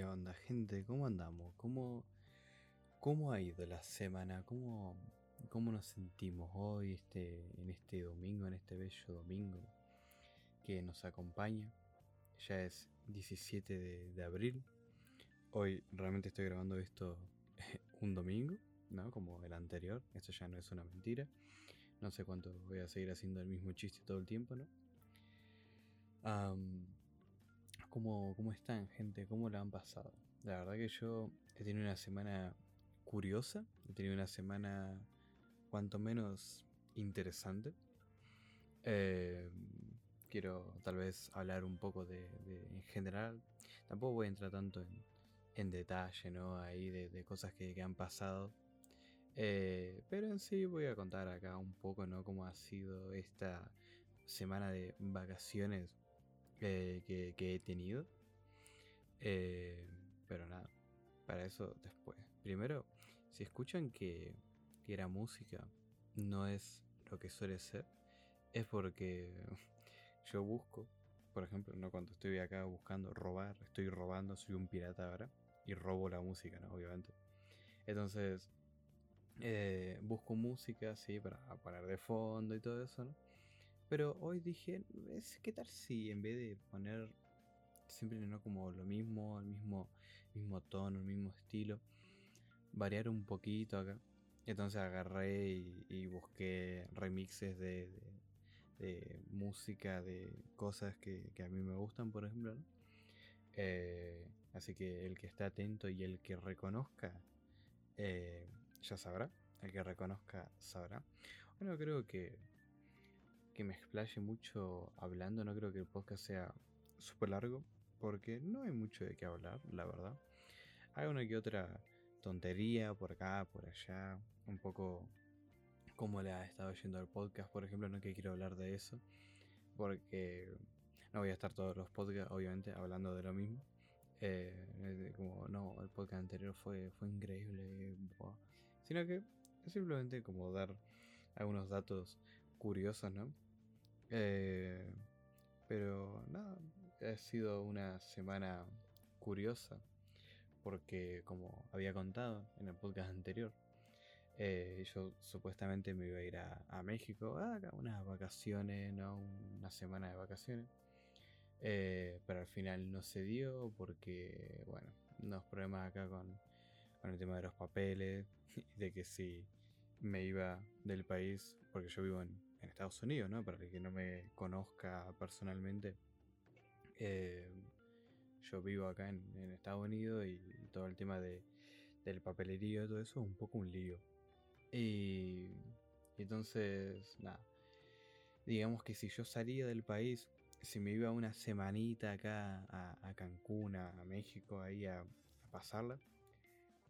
¿Qué onda, gente? ¿Cómo andamos? ¿Cómo, cómo ha ido la semana? ¿Cómo, ¿Cómo nos sentimos hoy, este, en este domingo, en este bello domingo que nos acompaña? Ya es 17 de, abril. Hoy realmente estoy grabando esto un domingo, ¿no? Como el anterior. Esto ya no es una mentira. No sé cuánto voy a seguir haciendo el mismo chiste todo el tiempo, ¿no? ¿Cómo, ¿Cómo están, gente? ¿Cómo la han pasado? La verdad que yo he tenido una semana curiosa. He tenido una semana cuanto menos interesante. Eh, quiero tal vez hablar un poco de, en general. Tampoco voy a entrar tanto en, en detalle, ¿no? Ahí de, de cosas que, que han pasado. Eh, pero en sí voy a contar acá un poco, ¿no? Cómo ha sido esta semana de vacaciones que, que he tenido. Eh, pero nada, para eso después. Primero, si escuchan que, que la música no es lo que suele ser, es porque yo busco, por ejemplo, no cuando estoy acá buscando robar, estoy robando, soy un pirata ahora y robo la música, ¿no? Obviamente. Entonces, eh, busco música, sí, para poner de fondo y todo eso, ¿no? Pero hoy dije, "Es- ¿qué tal si en vez de poner siempre no como lo mismo, el mismo, mismo tono, el mismo estilo, variar un poquito acá? Entonces agarré y, y busqué remixes de, de- música, de cosas que, a mí me gustan, por ejemplo. Eh, así que el que esté atento y el que reconozca eh, ya sabrá. El que reconozca sabrá. Bueno, creo que, que me explaye mucho hablando. No creo que el podcast sea súper largo. Porque no hay mucho de qué hablar, la verdad. Hay una que otra tontería por acá, por allá. Un poco cómo le ha estado yendo al podcast, por ejemplo. No que quiero hablar de eso. Porque no voy a estar todos los podcasts, obviamente, hablando de lo mismo. Eh, como, no, el podcast anterior fue, fue increíble. Sino que es simplemente como dar algunos datos curiosos, ¿no? Eh, pero nada, ha sido una semana curiosa. Porque como había contado en el podcast anterior, eh, yo supuestamente me iba a ir a, México a acá unas vacaciones, ¿no? Una semana de vacaciones. Eh, pero al final no se dio porque, bueno, unos problemas acá con, con el tema de los papeles, de que si me iba del país, porque yo vivo en, en Estados Unidos, ¿no? Para el que no me conozca personalmente, eh, yo vivo acá en, en Estados Unidos y, todo el tema de, del papelerío y todo eso es un poco un lío. Y, y entonces, nada, digamos que si yo salía del país, si me iba una semanita acá a, a Cancún, a, México, ahí a, a pasarla,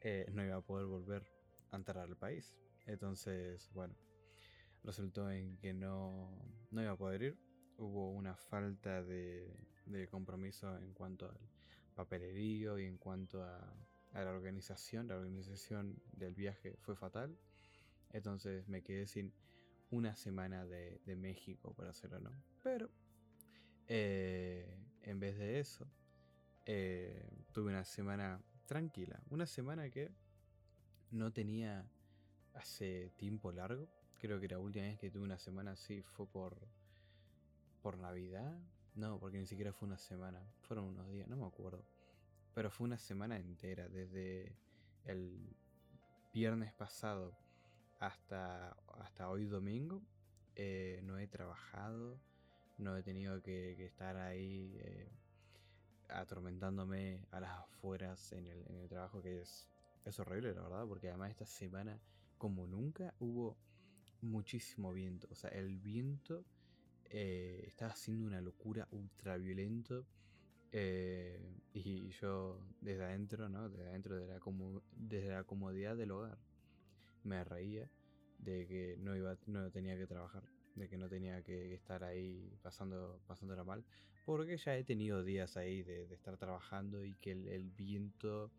eh, no iba a poder volver a entrar al país. Entonces, bueno, resultó en que no, no iba a poder ir. Hubo una falta de, compromiso en cuanto al papelerío y en cuanto a, a la organización. La organización del viaje fue fatal. Entonces me quedé sin una semana de, de México para hacerlo, ¿no? Pero eh, en vez de eso, eh, tuve una semana tranquila. Una semana que no tenía hace tiempo largo. Creo que la última vez que tuve una semana así fue por, por Navidad. No, porque ni siquiera fue una semana. Fueron unos días, no me acuerdo. Pero fue una semana entera, desde el viernes pasado hasta, hasta hoy domingo. eh, no he trabajado, no he tenido que, estar ahí eh, atormentándome a las afueras en el, en el trabajo, que es, es horrible, la verdad, porque además esta semana, como nunca, hubo muchísimo viento. O sea, el viento eh, estaba haciendo una locura ultraviolento. eh, y yo desde adentro, ¿no? Desde adentro de la, desde la comodidad del hogar, me reía de que no iba, no tenía que trabajar, de que no tenía que estar ahí pasando, pasándola mal, porque ya he tenido días ahí de, de estar trabajando y que el, el viento,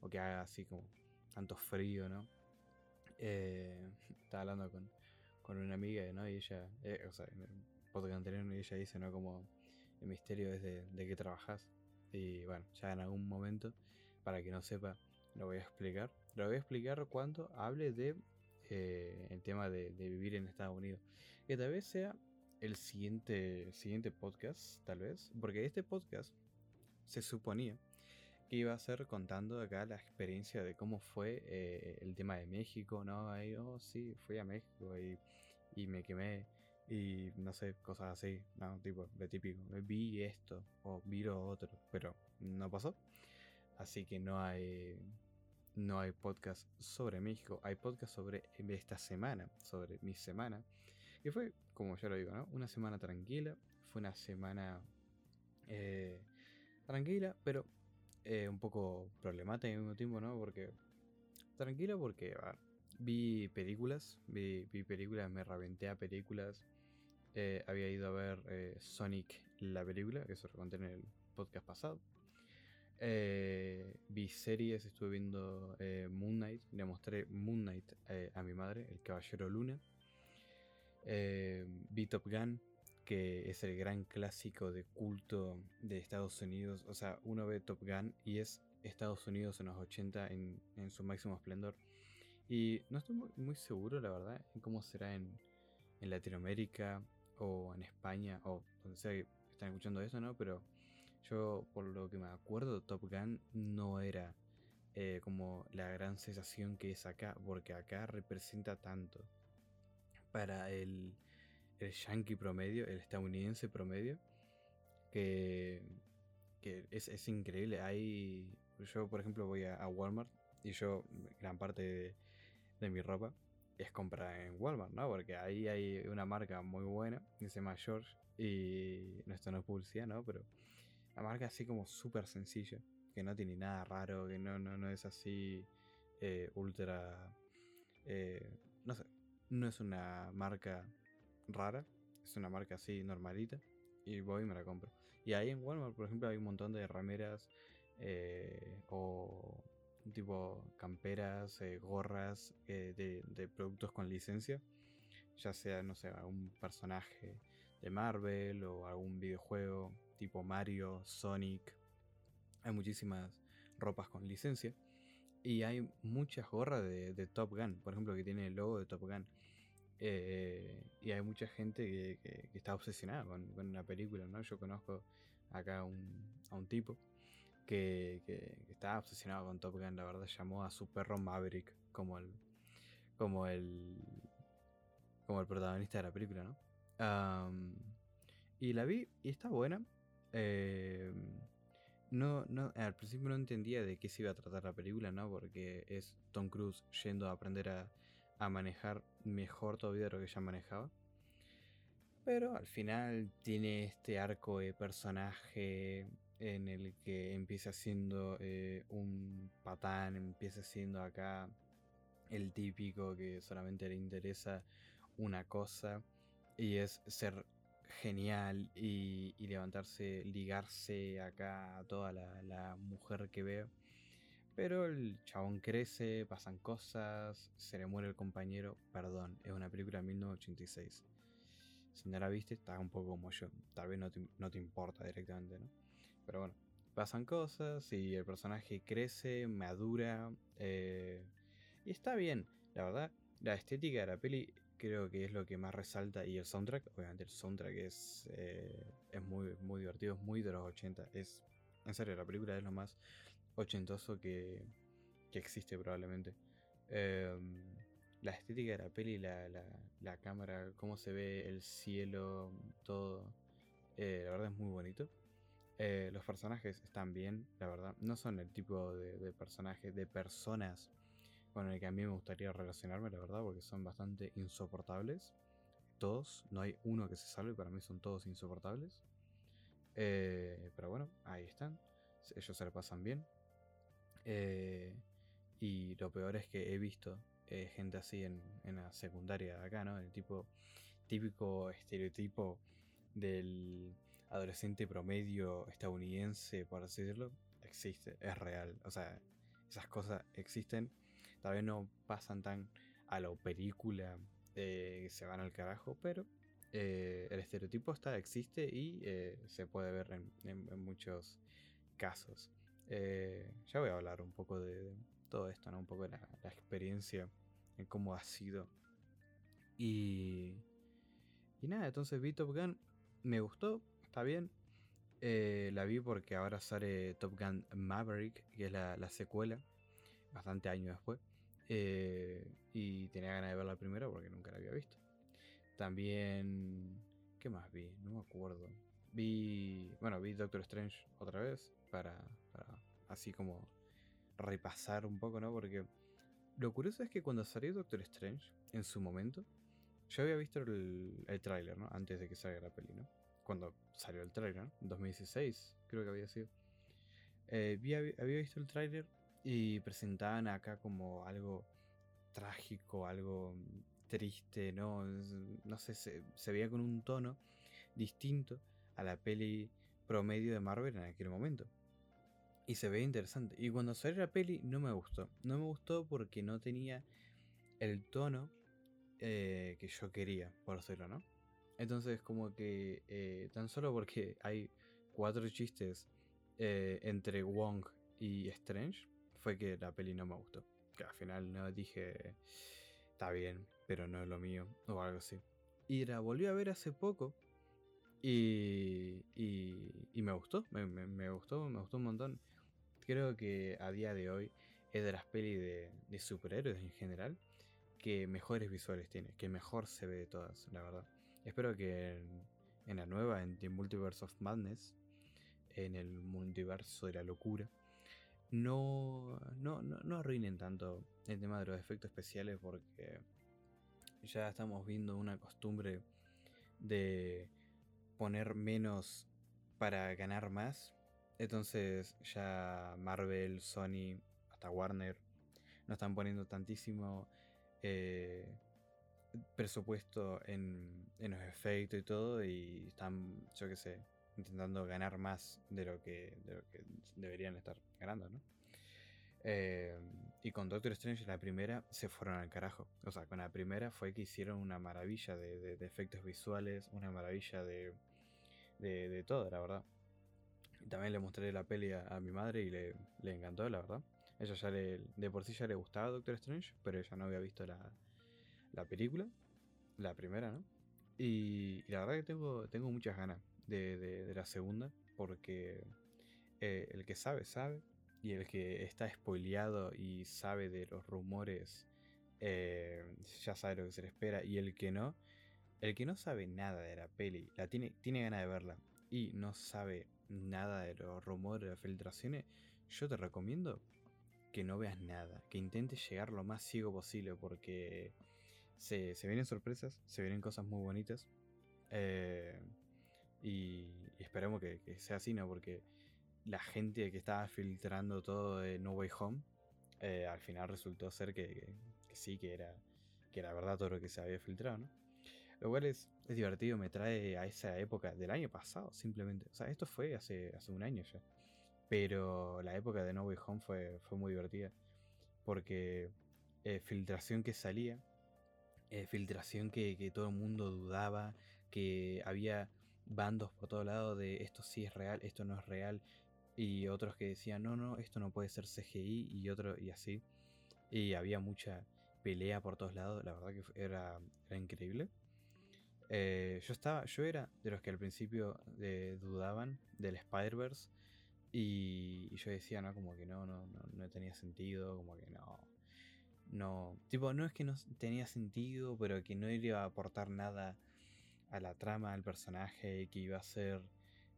o que haga así como tanto frío, ¿no? Eh, estaba hablando con, con una amiga, ¿no? Y ella, eh, o sea, en el podcast anterior, ella dice, ¿no? Como el misterio es de, de qué trabajas. Y bueno, ya en algún momento, para que no sepa, lo voy a explicar. Lo voy a explicar cuando hable de eh, el tema de, vivir en Estados Unidos. Que tal vez sea el siguiente, siguiente podcast, tal vez. Porque este podcast se suponía que iba a ser contando acá la experiencia de cómo fue eh, el tema de México, ¿no? Ahí, oh, sí, fui a México y, y me quemé y no sé, cosas así, no, tipo, de típico, vi esto o vi lo otro, pero no pasó. Así que no hay no hay podcast sobre México, hay podcast sobre esta semana, sobre mi semana. Y fue, como ya lo digo, ¿no? Una semana tranquila, fue una semana eh, tranquila, pero eh, un poco problemática al mismo tiempo, ¿no? Porque tranquila porque vi películas, vi, vi, películas, me reventé a películas. Eh, había ido a ver Sonic la película, que se lo conté en el podcast pasado. Eh, vi series, estuve viendo eh, Moon Knight, le mostré Moon Knight eh, a mi madre, El Caballero Luna. vi Top Gun, que es el gran clásico de culto de Estados Unidos. O sea, uno ve Top Gun y es Estados Unidos en los 80 en, su máximo esplendor. Y no estoy muy, seguro, la verdad, en cómo será en, en Latinoamérica o en España o donde sea que están escuchando eso, ¿no? Pero yo, por lo que me acuerdo, Top Gun no era eh, como la gran sensación que es acá, porque acá representa tanto para el, el yankee promedio, el estadounidense promedio, que, que es, increíble. Hay, yo, por ejemplo, voy a, Walmart y yo, gran parte de, mi ropa es comprada en Walmart, ¿no? Porque ahí hay una marca muy buena que se llama George. Y no, esto no es publicidad, ¿no? Pero la marca así como súper sencilla, que no tiene nada raro, que no, no, no es así eh, ultra... Eh, no sé, no es una marca rara, es una marca así normalita. Y voy y me la compro. Y ahí en Walmart, por ejemplo, hay un montón de rameras eh, o tipo camperas, gorras de, de, productos con licencia. Ya sea, no sé, un personaje de Marvel o algún videojuego tipo Mario, Sonic. Hay muchísimas ropas con licencia. Y hay muchas gorras de, Top Gun, por ejemplo, que tiene el logo de Top Gun. Eh, y hay mucha gente que, está obsesionada con, una película, ¿no? Yo conozco acá a un tipo que, está obsesionado con Top Gun, la verdad, llamó a su perro Maverick como el, como el, como el protagonista de la película, ¿no? y la vi y está buena. Eh, no, no, al principio no entendía de qué se iba a tratar la película, ¿no? Porque es Tom Cruise yendo a aprender a, manejar mejor todavía lo que ya manejaba. Pero al final tiene este arco de personaje en el que empieza siendo eh, un patán, empieza siendo acá el típico que solamente le interesa una cosa y es ser genial y, levantarse, ligarse acá a toda la, mujer que veo. Pero el chabón crece, pasan cosas, se le muere el compañero. Perdón, es una película de 1986. Si no la viste, está un poco como yo. Tal vez no te, importa directamente, ¿no? Pero bueno, pasan cosas y el personaje crece, madura. Eh, y está bien, la verdad. La estética de la peli creo que es lo que más resalta. Y el soundtrack, obviamente el soundtrack es, eh, es muy, muy divertido, es muy de los 80. Es, en serio, la película es lo más ochentoso que, que existe probablemente. Em, la estética de la peli, la, la, cámara, cómo se ve el cielo, todo. Eh, la verdad es muy bonito. Eh, los personajes están bien, la verdad. No son el tipo de, de personajes, de personas con el que a mí me gustaría relacionarme, la verdad, porque son bastante insoportables. Todos, no hay uno que se salve, para mí son todos insoportables. Eh, pero bueno, ahí están. Ellos se le pasan bien. Eh, y lo peor es que he visto eh, gente así en, la secundaria de acá, ¿no? El tipo típico estereotipo del adolescente promedio estadounidense, por decirlo, existe, es real. O sea, esas cosas existen Tal vez no pasan tan a la película eh, se van al carajo, pero el estereotipo está, existe y se puede ver en, muchos casos. Eh, ya voy a hablar un poco de, todo esto, ¿no? Un poco de la, experiencia, en cómo ha sido. Y, y nada, entonces vi Top Gun, me gustó, está bien. Eh, la vi porque ahora sale Top Gun Maverick, que es la, la secuela, bastante años después. Eh, y tenía ganas de ver la primera porque nunca la había visto. También. ¿Qué más vi? No me acuerdo. Vi. Bueno, vi Doctor Strange otra vez. Para, así como repasar un poco, ¿no? Porque lo curioso es que cuando salió Doctor Strange, en su momento, yo había visto el, el tráiler, ¿no? Antes de que salga la peli, ¿no? Cuando salió el tráiler, ¿no? En 2016, creo que había sido. Eh, había visto el tráiler y presentaban acá como algo trágico, algo triste, ¿no? No sé, se, veía con un tono distinto a la peli promedio de Marvel en aquel momento. Y se veía interesante. Y cuando salió la peli no me gustó. No me gustó porque no tenía el tono eh, que yo quería, por hacerlo, ¿no? Entonces como que eh, tan solo porque hay cuatro chistes eh, entre Wong y Strange, fue que la peli no me gustó. Que al final no dije, está bien, pero no es lo mío, o algo así. Y la volví a ver hace poco y, y, me gustó, me, gustó, me gustó un montón. Creo que a día de hoy es de las pelis de, superhéroes en general que mejores visuales tiene, que mejor se ve de todas, la verdad. Espero que en, la nueva, en The Multiverse of Madness, en el multiverso de la locura, no, no, no, arruinen tanto el tema de los efectos especiales porque ya estamos viendo una costumbre de poner menos para ganar más. Entonces ya Marvel, Sony, hasta Warner no están poniendo tantísimo eh, presupuesto en, en, los efectos y todo y están, yo qué sé, intentando ganar más de lo que, deberían estar ganando, ¿no? Eh, y con Doctor Strange, la primera, se fueron al carajo. O sea, con la primera fue que hicieron una maravilla de, efectos visuales, una maravilla de, de, todo, la verdad. También le mostré la peli a, mi madre y le, encantó, la verdad. Ella ya le, de por sí ya le gustaba Doctor Strange, pero ella no había visto la, la película, la primera, ¿no? Y, la verdad que tengo, tengo muchas ganas de, la segunda, porque eh, el que sabe, sabe, y el que está spoileado y sabe de los rumores, eh, ya sabe lo que se le espera, y el que no, el que no sabe nada de la peli, la tiene, tiene ganas de verla, y no sabe nada de los rumores, de las filtraciones, yo te recomiendo que no veas nada, que intentes llegar lo más ciego posible, porque se, vienen sorpresas, se vienen cosas muy bonitas. Eh, y, esperemos que, sea así, ¿no? Porque la gente que estaba filtrando todo de No Way Home, eh, al final resultó ser que, sí, que era, que era verdad todo lo que se había filtrado, ¿no? Lo cual es, divertido, me trae a esa época del año pasado, simplemente. O sea, esto fue hace, hace un año ya. Pero la época de No Way Home fue, fue muy divertida. Porque eh, filtración que salía, eh, filtración que, que, todo el mundo dudaba, que había bandos por todo lado de esto sí es real, esto no es real, y otros que decían no, no, esto no puede ser CGI, y otro, y así. Y había mucha pelea por todos lados, la verdad que era, era increíble. Eh, yo estaba, yo era de los que al principio eh, dudaban del Spider-Verse. Y, yo decía, ¿no? Como que no, no, no, no tenía sentido, como que no. No. Tipo, no es que no tenía sentido, pero que no iba a aportar nada a la trama, al personaje, que iba a ser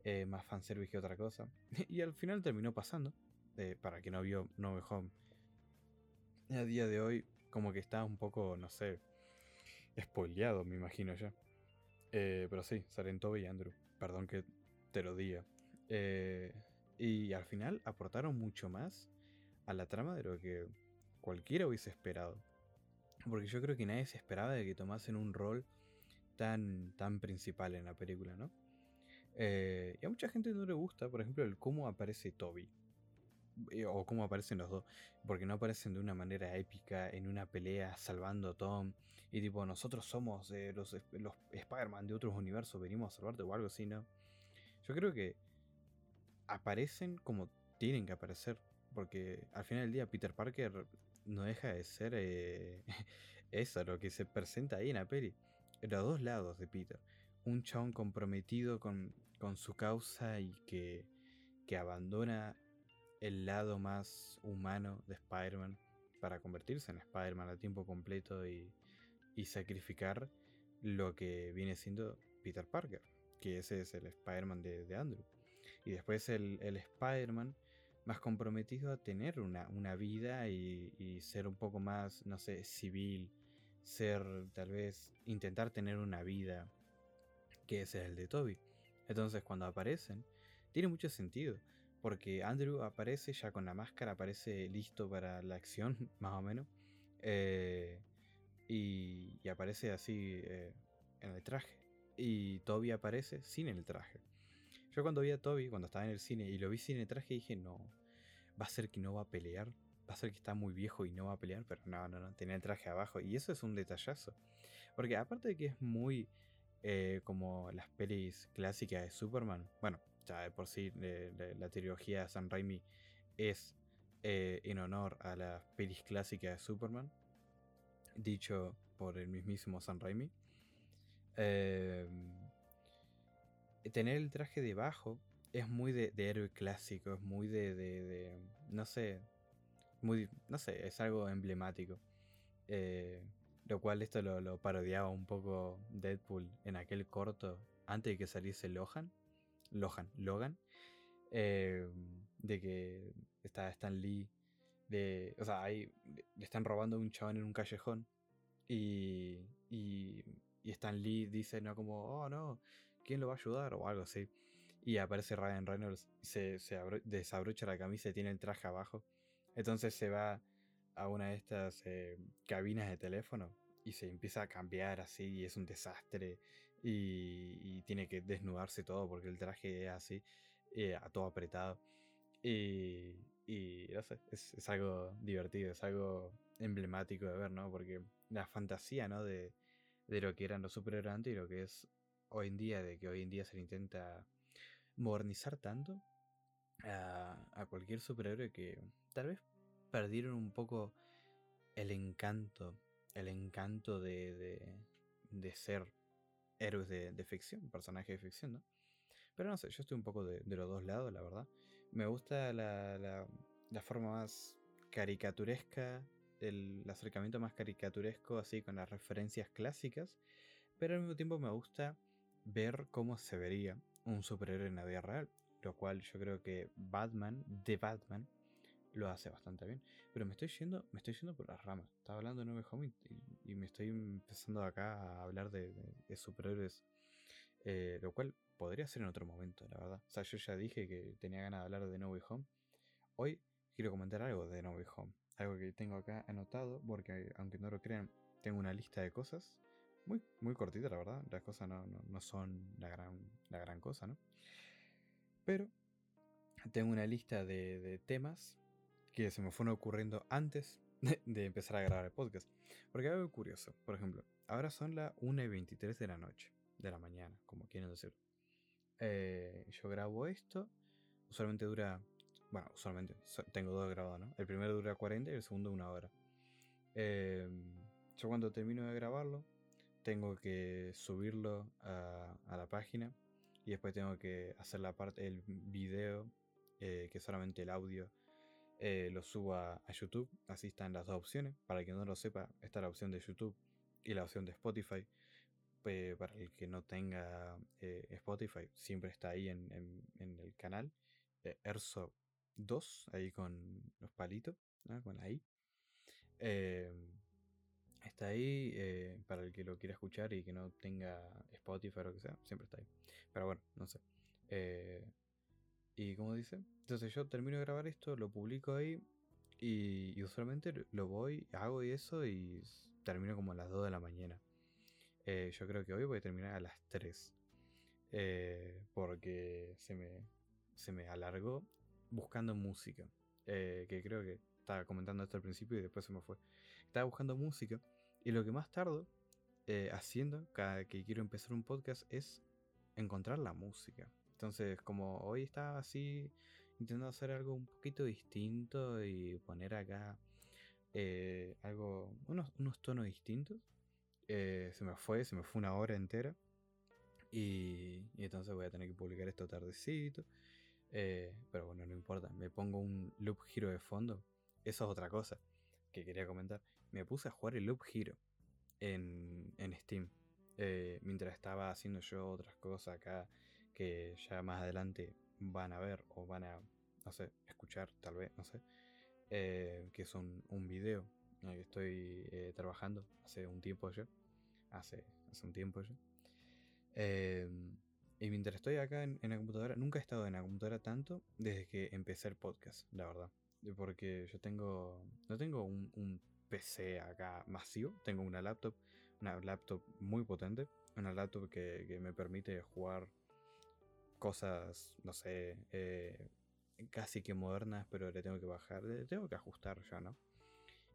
eh, más fanservice que otra cosa. y al final terminó pasando. Eh, para quien no vio No Way Home. A día de hoy, como que está un poco, no sé, spoileado, me imagino ya. Eh, pero sí, salen Toby y Andrew. Perdón que te lo diga. y al final aportaron mucho más a la trama de lo que cualquiera hubiese esperado. Porque yo creo que nadie se esperaba de que tomasen un rol tan, tan principal en la película, ¿no? Eh, y a mucha gente no le gusta, por ejemplo, el cómo aparece Toby. Eh, o cómo aparecen los dos. Porque no aparecen de una manera épica en una pelea salvando a Tom. Y tipo, nosotros somos eh, los, los Spider-Man de otros universos, venimos a salvarte o algo así, ¿no? Yo creo que aparecen como tienen que aparecer. Porque al final del día Peter Parker no deja de ser eh, eso, lo que se presenta ahí en la peli. Los dos lados de Peter. Un chabón comprometido con, con su causa y que, que abandona el lado más humano de Spider-Man para convertirse en Spider-Man a tiempo completo y, y, sacrificar lo que viene siendo Peter Parker, que ese es el Spider-Man de, Andrew. Y después el, el Spider-Man más comprometido a tener una, una vida y, y, ser un poco más, no sé, civil, ser tal vez, intentar tener una vida, que ese es el de Toby. Entonces cuando aparecen, tiene mucho sentido. Porque Andrew aparece ya con la máscara, aparece listo para la acción, más o menos. Eh, y, y, aparece así eh, en el traje. Y Toby aparece sin el traje. Yo cuando vi a Toby, cuando estaba en el cine y lo vi sin el traje, dije, no, va a ser que no va a pelear. Va a ser que está muy viejo y no va a pelear. Pero no, no, no, tenía el traje abajo. Y eso es un detallazo. Porque aparte de que es muy eh, como las pelis clásicas de Superman, bueno, de por sí la trilogía de San Raimi es eh, en honor a las pelis clásicas de Superman, dicho por el mismísimo San Raimi. Eh, tener el traje debajo es muy de, héroe clásico, es muy de, de, no sé, muy, no sé, es algo emblemático. Eh, lo cual esto lo, parodiaba un poco Deadpool en aquel corto antes de que saliese Lohan. Lohan, Logan, eh, de que está Stan Lee, de, o sea, ahí le están robando a un chabón en un callejón y, y, Stan Lee dice, no, como, oh no, ¿quién lo va a ayudar? o algo así. Y aparece Ryan Reynolds, se, se desabrocha la camisa y tiene el traje abajo. Entonces se va a una de estas eh, cabinas de teléfono y se empieza a cambiar así y es un desastre y, tiene que desnudarse todo porque el traje es así, eh, a todo apretado. Y, y no sé, es, algo divertido, es algo emblemático de ver, ¿no? Porque la fantasía, ¿no? De, de lo que eran los superhéroes antes y lo que es hoy en día, de que hoy en día se le intenta modernizar tanto a, a cualquier superhéroe que tal vez perdieron un poco el encanto, el encanto de, de, de ser héroes de, ficción, personajes de ficción, ¿no? Pero no sé, yo estoy un poco de, los dos lados, la verdad. Me gusta la, la, forma más caricaturesca, el acercamiento más caricaturesco, así con las referencias clásicas, pero al mismo tiempo me gusta ver cómo se vería un superhéroe en la vida real, lo cual yo creo que Batman, de Batman, lo hace bastante bien. Pero me estoy yendo, me estoy yendo por las ramas. Estaba hablando de No Home y, me estoy empezando acá a hablar de, superhéroes. Eh, lo cual podría ser en otro momento, la verdad. O sea, yo ya dije que tenía ganas de hablar de No Way Home. Hoy quiero comentar algo de No Way Home. Algo que tengo acá anotado, porque aunque no lo crean, tengo una lista de cosas. Muy, muy cortita, la verdad. Las cosas no, no son la gran, la gran cosa, ¿no? Pero tengo una lista de, de temas que se me fueron ocurriendo antes de, empezar a grabar el podcast. Porque algo curioso, por ejemplo, ahora son las 1 y 23 de la noche, de la mañana, como quieren decir. Eh, yo grabo esto, usualmente dura, bueno, usualmente tengo dos grabados, ¿no? El primero dura 40 y el segundo una hora. Em, yo cuando termino de grabarlo, tengo que subirlo a, a, la página y después tengo que hacer la parte, el video, eh, que es solamente el audio eh, lo subo a, YouTube. Así están las dos opciones. Para el que no lo sepa, está la opción de YouTube y la opción de Spotify. para el que no tenga eh, Spotify, siempre está ahí en, el canal. Eh, Erso 2, ahí con los palitos, con la I. está ahí para el que lo quiera escuchar y que no tenga Spotify o lo que sea, siempre está ahí. Pero bueno, no sé. Y como dice, entonces yo termino de grabar esto, lo publico ahí y, usualmente lo voy, hago eso y termino como a las 2 de la mañana. Eh, yo creo que hoy voy a terminar a las 3. Eh, porque se me, se me alargó buscando música. Eh, que creo que estaba comentando esto al principio y después se me fue. Estaba buscando música y lo que más tardo haciendo cada que quiero empezar un podcast es encontrar la música Entonces, como hoy estaba así, intentando hacer algo un poquito distinto y poner acá eh, algo, unos, unos tonos distintos, eh, se me fue, se me fue una hora entera. Y, entonces voy a tener que publicar esto tardecito. Eh, pero bueno, no importa. Me pongo un loop giro de fondo. Eso es otra cosa que quería comentar. Me puse a jugar el loop giro en, en Steam. Eh, mientras estaba haciendo yo otras cosas acá que ya más adelante van a ver o van a, no sé, escuchar tal vez, no sé. que es un, un video en el que estoy trabajando hace un tiempo ya hace, hace un tiempo ya. Em, y mientras estoy acá en, la computadora, nunca he estado en la computadora tanto desde que empecé el podcast, la verdad. Porque yo tengo, no tengo un, PC acá masivo, tengo una laptop, una laptop muy potente, una laptop que, me permite jugar cosas, no sé, eh, casi que modernas, pero le tengo que bajar, le tengo que ajustar ya, ¿no?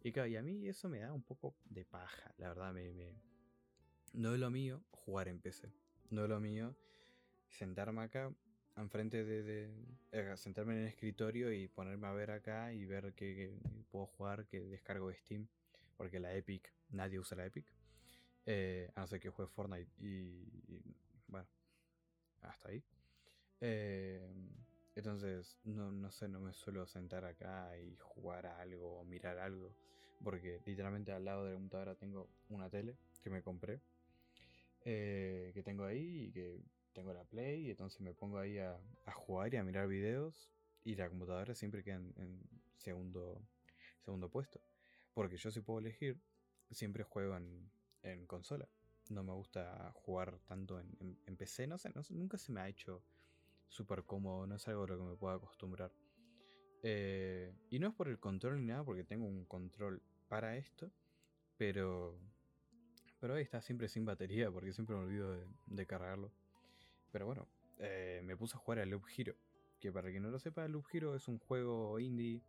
Y claro, a mí eso me da un poco de paja, la verdad, me, no es lo mío jugar en PC. No es lo mío sentarme acá, enfrente de, eh, sentarme en el escritorio y ponerme a ver acá y ver qué, puedo jugar, que descargo de Steam. Porque la Epic, nadie usa la Epic. Eh, a no ser que juegue Fortnite y, bueno, hasta ahí. Eh, entonces, no, no sé, no me suelo sentar acá y jugar a algo o mirar algo. Porque literalmente al lado de la computadora tengo una tele que me compré eh, que tengo ahí y que tengo la Play y entonces me pongo ahí a, jugar y a mirar videos y la computadora siempre queda en, segundo, segundo puesto. Porque yo si puedo elegir, siempre juego en, consola. No me gusta jugar tanto en, PC, no sé, nunca se me ha hecho súper cómodo, no es algo a lo que me pueda acostumbrar. Eh, y no es por el control ni nada, porque tengo un control para esto, pero pero ahí está siempre sin batería porque siempre me olvido de, cargarlo. Pero bueno, eh, me puse a jugar a Loop Hero. Que para quien no lo sepa, Loop Hero es un juego indie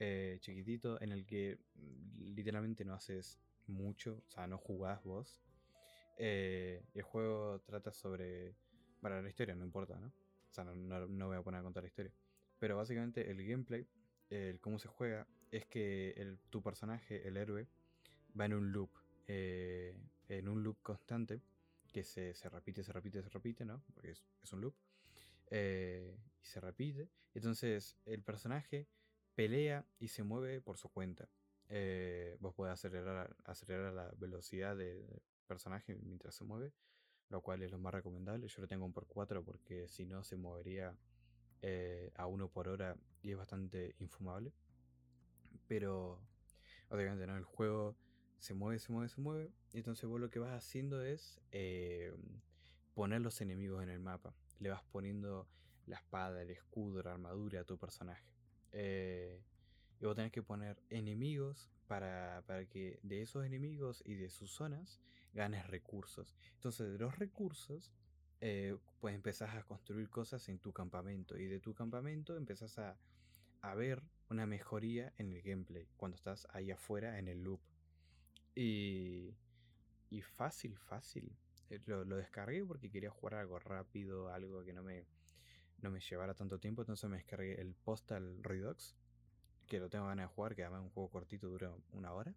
eh, chiquitito en el que mm, literalmente no haces mucho, o sea, no jugás vos. El juego trata sobre. Para la historia, no importa, ¿no? O sea, no, voy a poner a contar la historia. Pero básicamente el gameplay, el cómo se juega, es que tu personaje, el héroe, va en un loop. Eh, en un loop constante que se, repite, se repite, se repite, ¿no? Porque es, un loop. Eh, y se repite. Entonces el personaje pelea y se mueve por su cuenta. Eh, vos podés acelerar, acelerar la velocidad del personaje mientras se mueve, lo cual es lo más recomendable. Yo lo tengo un por 4 porque si no se movería a 1 por hora y es bastante infumable. Pero obviamente no, el juego se mueve, se mueve, se mueve. Y entonces vos lo que vas haciendo es eh, poner los enemigos en el mapa. Le vas poniendo la espada, el escudo, la armadura a tu personaje. Eh, y vos tenés que poner enemigos para, que de esos enemigos y de sus zonas ganes recursos. Entonces de los recursos eh, pues empezás a construir cosas en tu campamento. Y de tu campamento empezás a, a ver una mejoría en el gameplay cuando estás ahí afuera en el loop. Y, y fácil, fácil. Eh, lo, descargué porque quería jugar algo rápido, algo que no me, no me llevara tanto tiempo. Entonces me descargué el Postal Redux, que lo tengo ganas de jugar, que además es un juego cortito, dura una hora.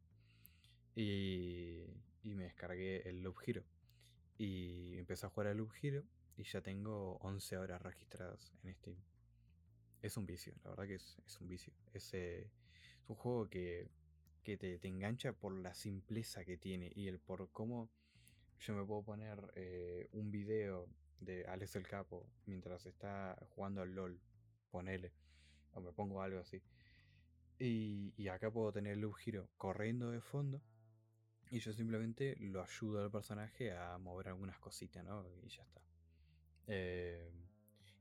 Y, y me descargué el Loop Hero. Y empecé a jugar al Loop Hero y ya tengo 11 horas registradas en Steam. Es un vicio, la verdad que es, un vicio. Es, es un juego que que te, engancha por la simpleza que tiene y el por cómo yo me puedo poner eh, un video de Alex el Capo mientras está jugando al LOL, ponele, o me pongo algo así. Y, acá puedo tener el giro corriendo de fondo y yo simplemente lo ayudo al personaje a mover algunas cositas, ¿no? Y ya está. Eh,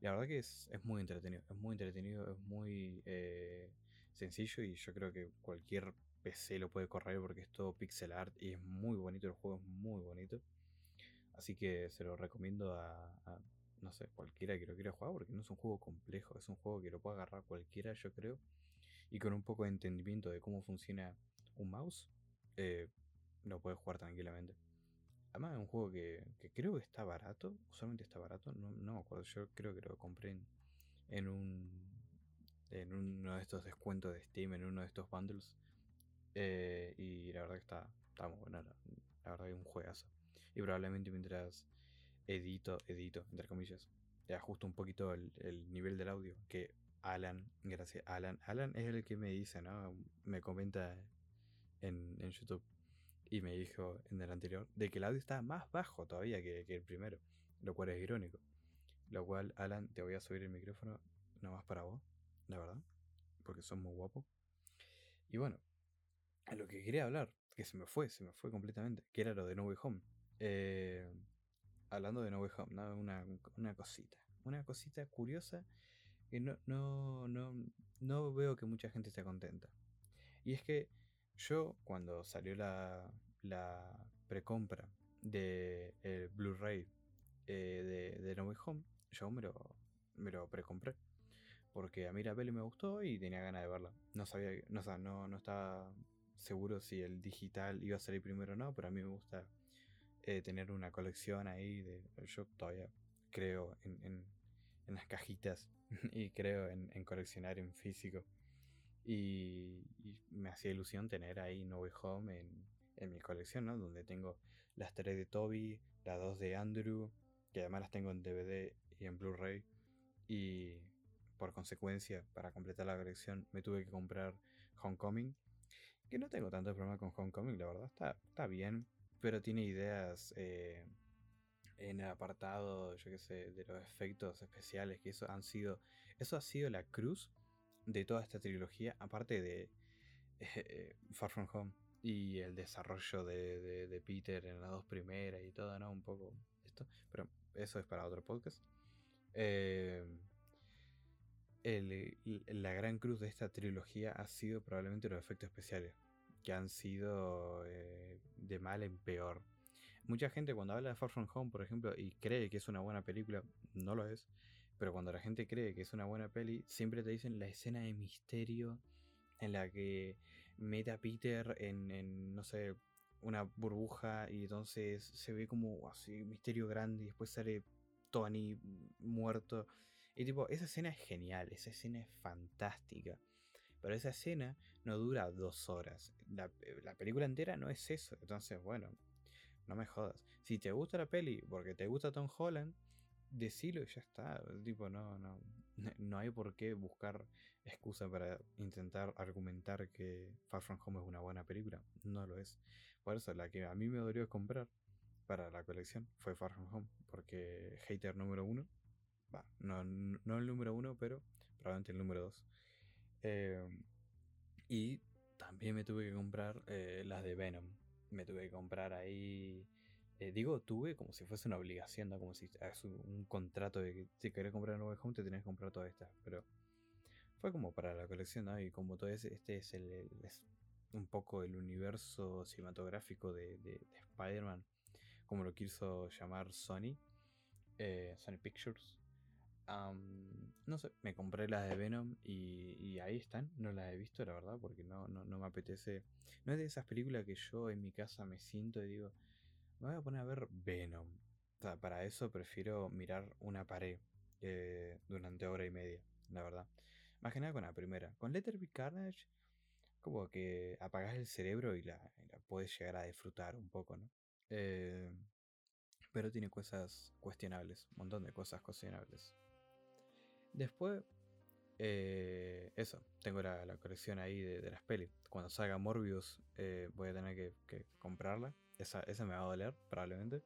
la verdad que es, muy entretenido, es muy entretenido, es muy eh, sencillo y yo creo que cualquier PC lo puede correr porque es todo pixel art y es muy bonito, el juego es muy bonito. Así que se lo recomiendo a, no sé, cualquiera que lo quiera jugar porque no es un juego complejo, es un juego que lo puede agarrar cualquiera, yo creo. Y con un poco de entendimiento de cómo funciona un mouse, eh, lo puede jugar tranquilamente. Además es un juego que, creo que está barato. Usualmente está barato. No, no me acuerdo. Yo creo que lo compré en, un en uno de estos descuentos de Steam, en uno de estos bundles. Eh, y la verdad que está, está muy buena. La, verdad que es un juegazo. Y probablemente mientras edito, edito, entre comillas, ajusto un poquito el, el nivel del audio. Que Alan, gracias, Alan. Alan es el que me dice, ¿no? Me comenta en, en YouTube y me dijo en el anterior de que el audio está más bajo todavía que, el primero, lo cual es irónico. Lo cual, Alan, te voy a subir el micrófono más para vos, la verdad, porque son muy guapo. Y bueno, a lo que quería hablar, que se me fue, se me fue completamente, que era lo de No Way Home. Eh, hablando de No Way Home, una, una cosita, una cosita curiosa que no, no, no, no veo que mucha gente esté contenta. Y es que yo, cuando salió la, la precompra de el Blu-ray eh, de, de No Way Home, yo me lo, me lo precompré. Porque a mí la peli me gustó y tenía ganas de verla. No sabía, no, no, no estaba seguro si el digital iba a salir primero o no, pero a mí me gusta eh, tener una colección ahí. De, yo todavía creo en, en las cajitas y creo en, coleccionar en físico. Y, me hacía ilusión tener ahí No Way Home en, en, mi colección, ¿no? Donde tengo las tres de Toby, las dos de Andrew, que además las tengo en DVD y en Blu-ray. Y por consecuencia, para completar la colección, me tuve que comprar Homecoming. Que no tengo tanto problema con Homecoming, la verdad, está, está bien, pero tiene ideas eh, en el apartado, yo qué sé, de los efectos especiales, que eso han sido, eso ha sido la cruz de toda esta trilogía, aparte de eh, Far From Home y el desarrollo de, Peter en las dos primeras y todo, ¿no? Un poco esto, pero eso es para otro podcast. Eh, la gran cruz de esta trilogía ha sido probablemente los efectos especiales, que han sido eh, de mal en peor. Mucha gente cuando habla de Far From Home, por ejemplo, y cree que es una buena película, no lo es. Pero cuando la gente cree que es una buena peli, siempre te dicen la escena de misterio en la que mete a Peter en, no sé, una burbuja y entonces se ve como así misterio grande y después sale Tony muerto. Y tipo, esa escena es genial, esa escena es fantástica. Pero esa escena no dura dos horas. La, la película entera no es eso. Entonces, bueno, no me jodas. Si te gusta la peli porque te gusta Tom Holland, decilo y ya está. Tipo, no, no, no hay por qué buscar excusa para intentar argumentar que Far From Home es una buena película. No lo es. Por eso, la que a mí me dolió comprar para la colección fue Far From Home. Porque hater número uno. No, no el número uno, pero probablemente el número dos. Em, y también me tuve que comprar eh, las de Venom. Me tuve que comprar ahí eh, digo tuve como si fuese una obligación, ¿no? Como si es un, contrato de que si querés comprar un Home te tenés que comprar todas estas. Pero fue como para la colección, ¿no? Y como todo ese, este es, el, es un poco el universo cinematográfico de, de, Spider-Man, como lo quiso llamar Sony, eh, Sony Pictures. No sé, me compré las de Venom y, ahí están. No las he visto, la verdad, porque no, no, me apetece. No es de esas películas que yo en mi casa me siento y digo, me voy a poner a ver Venom. O sea, para eso prefiero mirar una pared eh, durante hora y media, la verdad. Más que nada con la primera. Con Letter Be Carnage, como que apagas el cerebro y la, puedes llegar a disfrutar un poco, ¿no? Eh, pero tiene cosas cuestionables, un montón de cosas cuestionables. Después, eh, eso, tengo la, colección ahí de, las pelis. Cuando salga Morbius, voy a tener que comprarla esa, me va a doler, probablemente.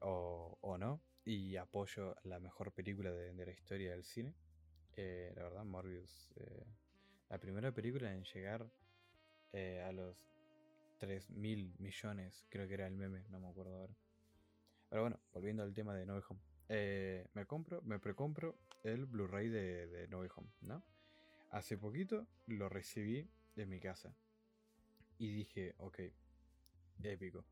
O, no. Y apoyo la mejor película de, la historia del cine. Eh, la verdad, Morbius. Eh, la primera película en llegar eh, a los 3 mil millones, creo que era el meme, no me acuerdo ahora. Pero bueno, volviendo al tema de No Way Home. me compro, me precompro el Blu-ray de, de No Way Home, ¿no? Hace poquito lo recibí de mi casa. Y dije, ok, épico.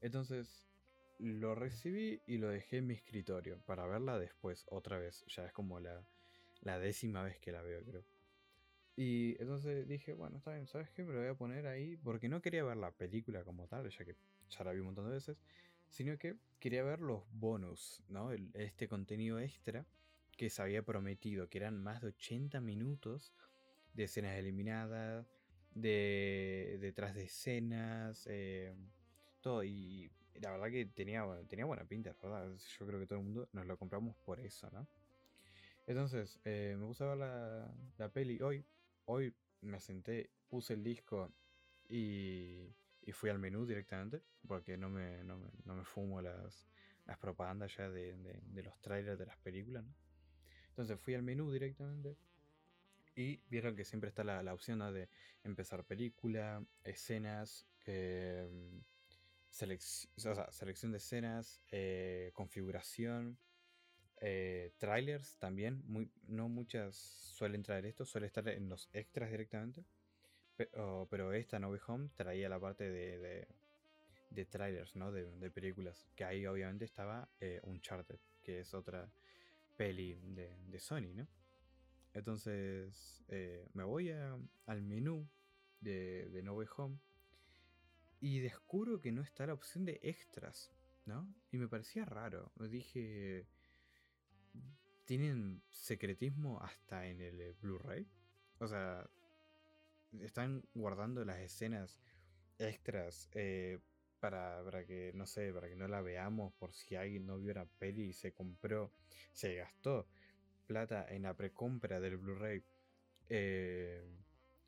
Entonces lo recibí y lo dejé en mi escritorio para verla después, otra vez. Ya es como la, décima vez que la veo, creo. Y entonces dije, bueno, está bien, ¿sabes qué? Me lo voy a poner ahí porque no quería ver la película como tal, ya que ya la vi un montón de veces, sino que quería ver los bonus, ¿no? este contenido extra que se había prometido, que eran más de 80 minutos de escenas eliminadas, de detrás de escenas, eh, todo. Y la verdad que tenía, tenía buena pinta, ¿verdad? Yo creo que todo el mundo nos lo compramos por eso, ¿no? Entonces, eh, me puse a ver la, la, peli hoy. Hoy me senté, puse el disco y, y fui al menú directamente, porque no me, no me, no me fumo las, las propagandas ya de, de, los trailers de las películas. Entonces fui al menú directamente y vieron que siempre está la, la opción de empezar película, escenas, eh, selección de escenas, eh, configuración, eh, trailers también. Muy, no muchas suelen traer esto, suele estar en los extras directamente. Pero, pero esta No Home traía la parte de, de, trailers, ¿no? De, películas. Que ahí obviamente estaba eh, Uncharted, que es otra peli de, de Sony, ¿no? Entonces eh, me voy al menú de, de No Way Home y descubro que no está la opción de extras, ¿no? Y me parecía raro. Dije, ¿tienen secretismo hasta en el eh, Blu-ray? O sea, están guardando las escenas extras eh, para, para, que, no sé, para que no la veamos por si alguien no vio la peli y se compró, se gastó plata en la precompra del Blu-ray eh,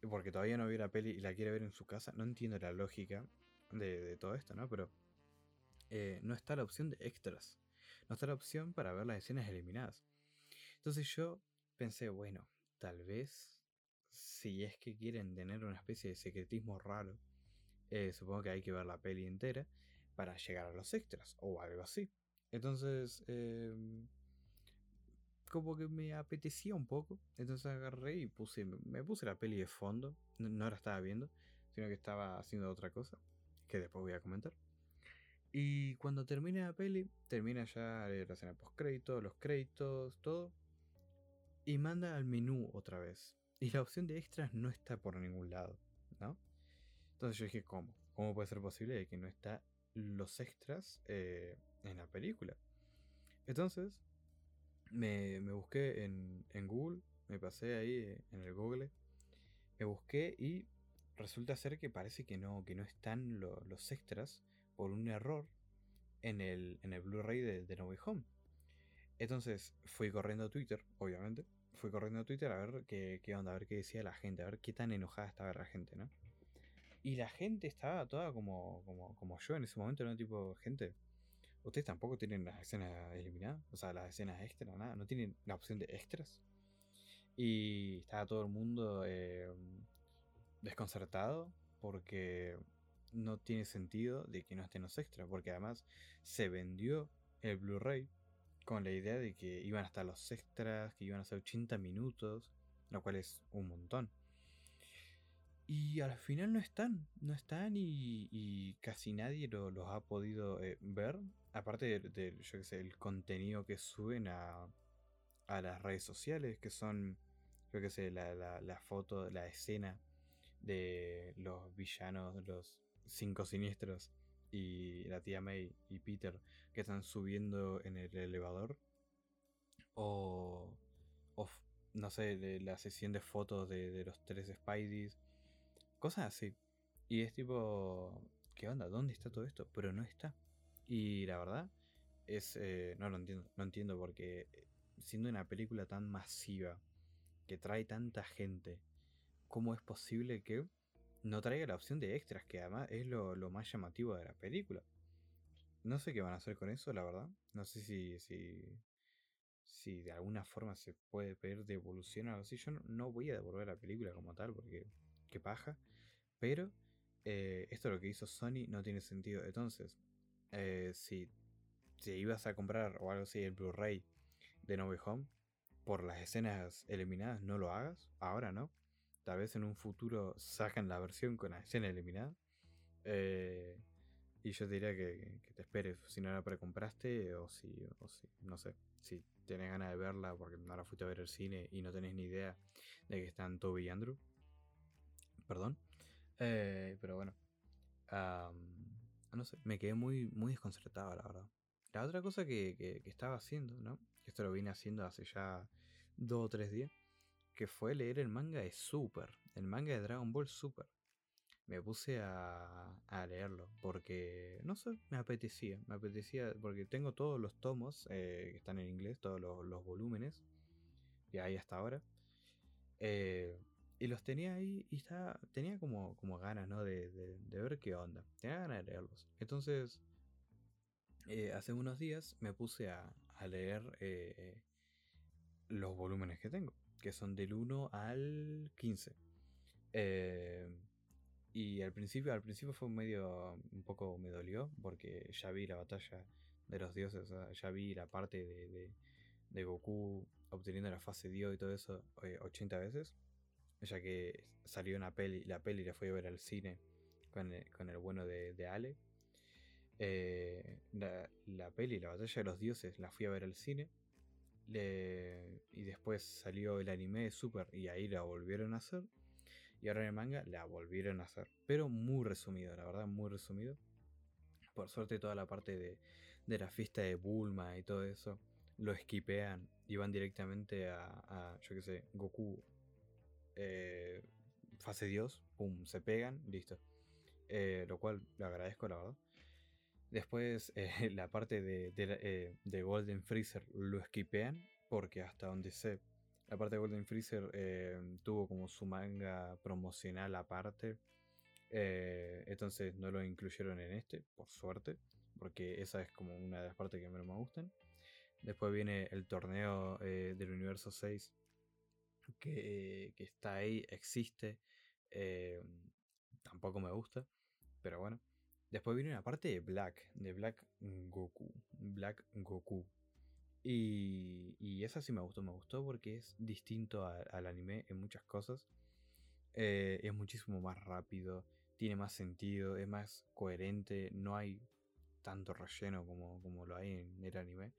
porque todavía no vio la peli y la quiere ver en su casa. No entiendo la lógica de, todo esto, ¿no? Pero eh, no está la opción de extras. No está la opción para ver las escenas eliminadas. Entonces yo pensé, bueno, tal vez si es que quieren tener una especie de secretismo raro, eh, supongo que hay que ver la peli entera para llegar a los extras o algo así. Entonces, eh, como que me apetecía un poco. Entonces agarré y puse, me puse la peli de fondo. No, la estaba viendo, sino que estaba haciendo otra cosa. Que después voy a comentar. Y cuando termina la peli, termina ya la escena post crédito, los créditos, todo. Y manda al menú otra vez. Y la opción de extras no está por ningún lado, ¿no? Entonces yo dije, ¿cómo? ¿Cómo puede ser posible de que no está los extras eh, en la película? Entonces me, busqué en, Google, me pasé ahí en el Google, me busqué y resulta ser que parece que no, que no están los extras por un error en el, en el Blu-ray de, de No Way Home. Entonces fui corriendo a Twitter, obviamente. Fui corriendo a Twitter a ver qué, qué onda, a ver qué decía la gente, a ver qué tan enojada estaba la gente, ¿no? Y la gente estaba toda como, como, como yo en ese momento, ¿no? Tipo, gente, ¿Ustedes tampoco tienen las escenas eliminadas? O sea, las escenas extras, nada. ¿No tienen la opción de extras? Y estaba todo el mundo eh, desconcertado porque no tiene sentido de que no estén los extras. Porque además se vendió el Blu-ray con la idea de que iban a estar los extras, que iban a ser 80 minutos, lo cual es un montón. Y al final no están, no están y, casi nadie los ha podido eh, ver aparte del, yo qué sé, el contenido que suben a, a las redes sociales, que son, yo qué sé, la, la, la foto, la escena de los villanos, los cinco siniestros y la tía May y Peter que están subiendo en el elevador. O, o no sé, de la sesión de fotos de, los tres Spideys. Cosas así. Y es tipo, ¿qué onda? ¿Dónde está todo esto? Pero no está. Y la verdad es, eh, no lo entiendo, no entiendo porque eh, siendo una película tan masiva, que trae tanta gente, ¿cómo es posible que no traiga la opción de extras, que además es lo, más llamativo de la película? No sé qué van a hacer con eso, la verdad. No sé si, si, si de alguna forma se puede pedir devolución o algo así. Yo no, voy a devolver la película como tal, porque qué paja. Pero eh, esto lo que hizo Sony no tiene sentido. Entonces, eh, si, si ibas a comprar o algo así el Blu-ray de No Way Home, por las escenas eliminadas no lo hagas, ahora no. Tal vez en un futuro sacan la versión con la escena eliminada. Eh, y yo diría que, te esperes si no la precompraste o si, no sé, si tenés ganas de verla porque no la fuiste a ver el cine y no tenés ni idea de que están Toby y Andrew. Perdón. Eh, pero bueno. no sé, me quedé muy, muy desconcertado, la verdad. La otra cosa que, que, estaba haciendo, ¿no? Esto lo vine haciendo hace ya dos o tres días, que fue leer el manga de Super, el manga de Dragon Ball Super. Me puse a, a leerlo porque, no sé, me apetecía, me apetecía porque tengo todos los tomos eh, que están en inglés, todos los, los volúmenes que hay hasta ahora. Eh, y los tenía ahí y estaba, tenía como, como ganas, ¿no? De, de, ver qué onda. Tenía ganas de leerlos. Entonces, eh, hace unos días me puse a, a leer los volúmenes que tengo, que son del 1 al 15. y al principio, al principio fue medio, un poco me dolió, porque ya vi la batalla de los dioses, ya vi la parte de, de Goku obteniendo la fase Dio y todo eso 80 veces ya que salió una peli, la peli la fui a ver al cine con el, bueno de, Ale. Eh, la, peli, la batalla de los dioses, la fui a ver al cine. Y después salió el anime de Super y ahí la volvieron a hacer. Y ahora en el manga la volvieron a hacer. Pero muy resumido, la verdad, muy resumido. Por suerte toda la parte de, de la fiesta de Bulma y todo eso lo esquipean y van directamente a, yo qué sé, Goku eh, fase Dios, pum, se pegan, listo. Eh, lo cual lo agradezco, la verdad. Después, eh, la parte de, de, Golden Freezer lo esquipean, porque hasta donde sé, la parte de Golden Freezer tuvo como su manga promocional aparte. entonces no lo incluyeron en este, por suerte, porque esa es como una de las partes que menos me gustan. Después viene el torneo del universo 6 que, está ahí, existe. Eh, tampoco me gusta, pero bueno. Después viene una parte de Black, de Black Goku. Black Goku. Y, y esa sí me gustó, me gustó porque es distinto al anime en muchas cosas. Eh, es muchísimo más rápido, tiene más sentido, es más coherente, no hay tanto relleno como, como lo hay en el anime.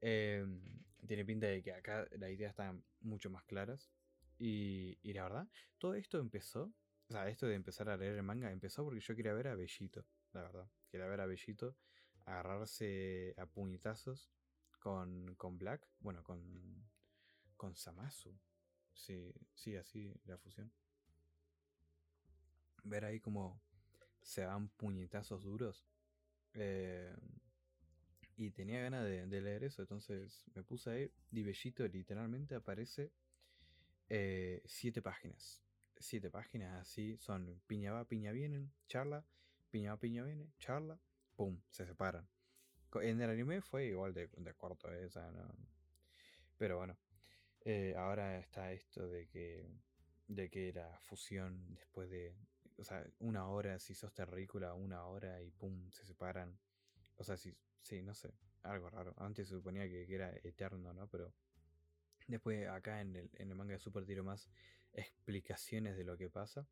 Em, tiene pinta de que acá las ideas están mucho más claras. Y, y, la verdad, todo esto empezó. Sea, esto de empezar a leer el manga empezó porque yo quería ver a Bellito, la verdad. Quería ver a Bellito agarrarse a puñetazos con, con Black. Bueno, con. con Samasu. Sí, sí, así la fusión. Ver ahí como se dan puñetazos duros. Eh, y tenía ganas de, leer eso, entonces me puse ahí y Bellito literalmente aparece eh, siete páginas. Siete páginas así, son piña va, piña vienen, charla, piña va, piña viene, charla, pum, se separan. En el anime fue igual de, de corto, eh, pero bueno, eh, ahora está esto de que, de que la fusión después de, o sea, una hora, si sos terrícola, una hora y pum, se separan. O sea, si Sí, no sé, algo raro. Antes se suponía que, era eterno, ¿no? Pero después acá en el, en el manga de Super tiro más explicaciones de lo que pasa.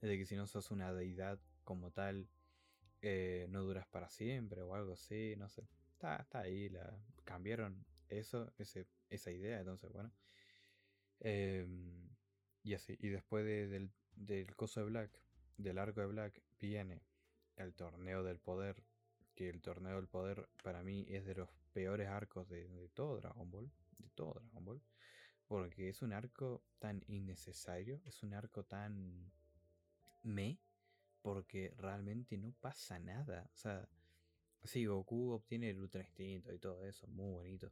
De que si no sos una deidad como tal, eh, no duras para siempre o algo así, no sé. Está, está ahí, la, cambiaron eso, ese, esa idea, entonces bueno. Em, y así, y después del, del coso de Black, del arco de Black, viene el torneo del poder que el torneo del poder para mí es de los peores arcos de, todo Dragon. De todo Dragon Ball. Porque es un arco tan innecesario. Es un arco tan me. Porque realmente no pasa nada. O sea, sí, Goku obtiene el Ultra Instinto y todo eso. Muy bonito.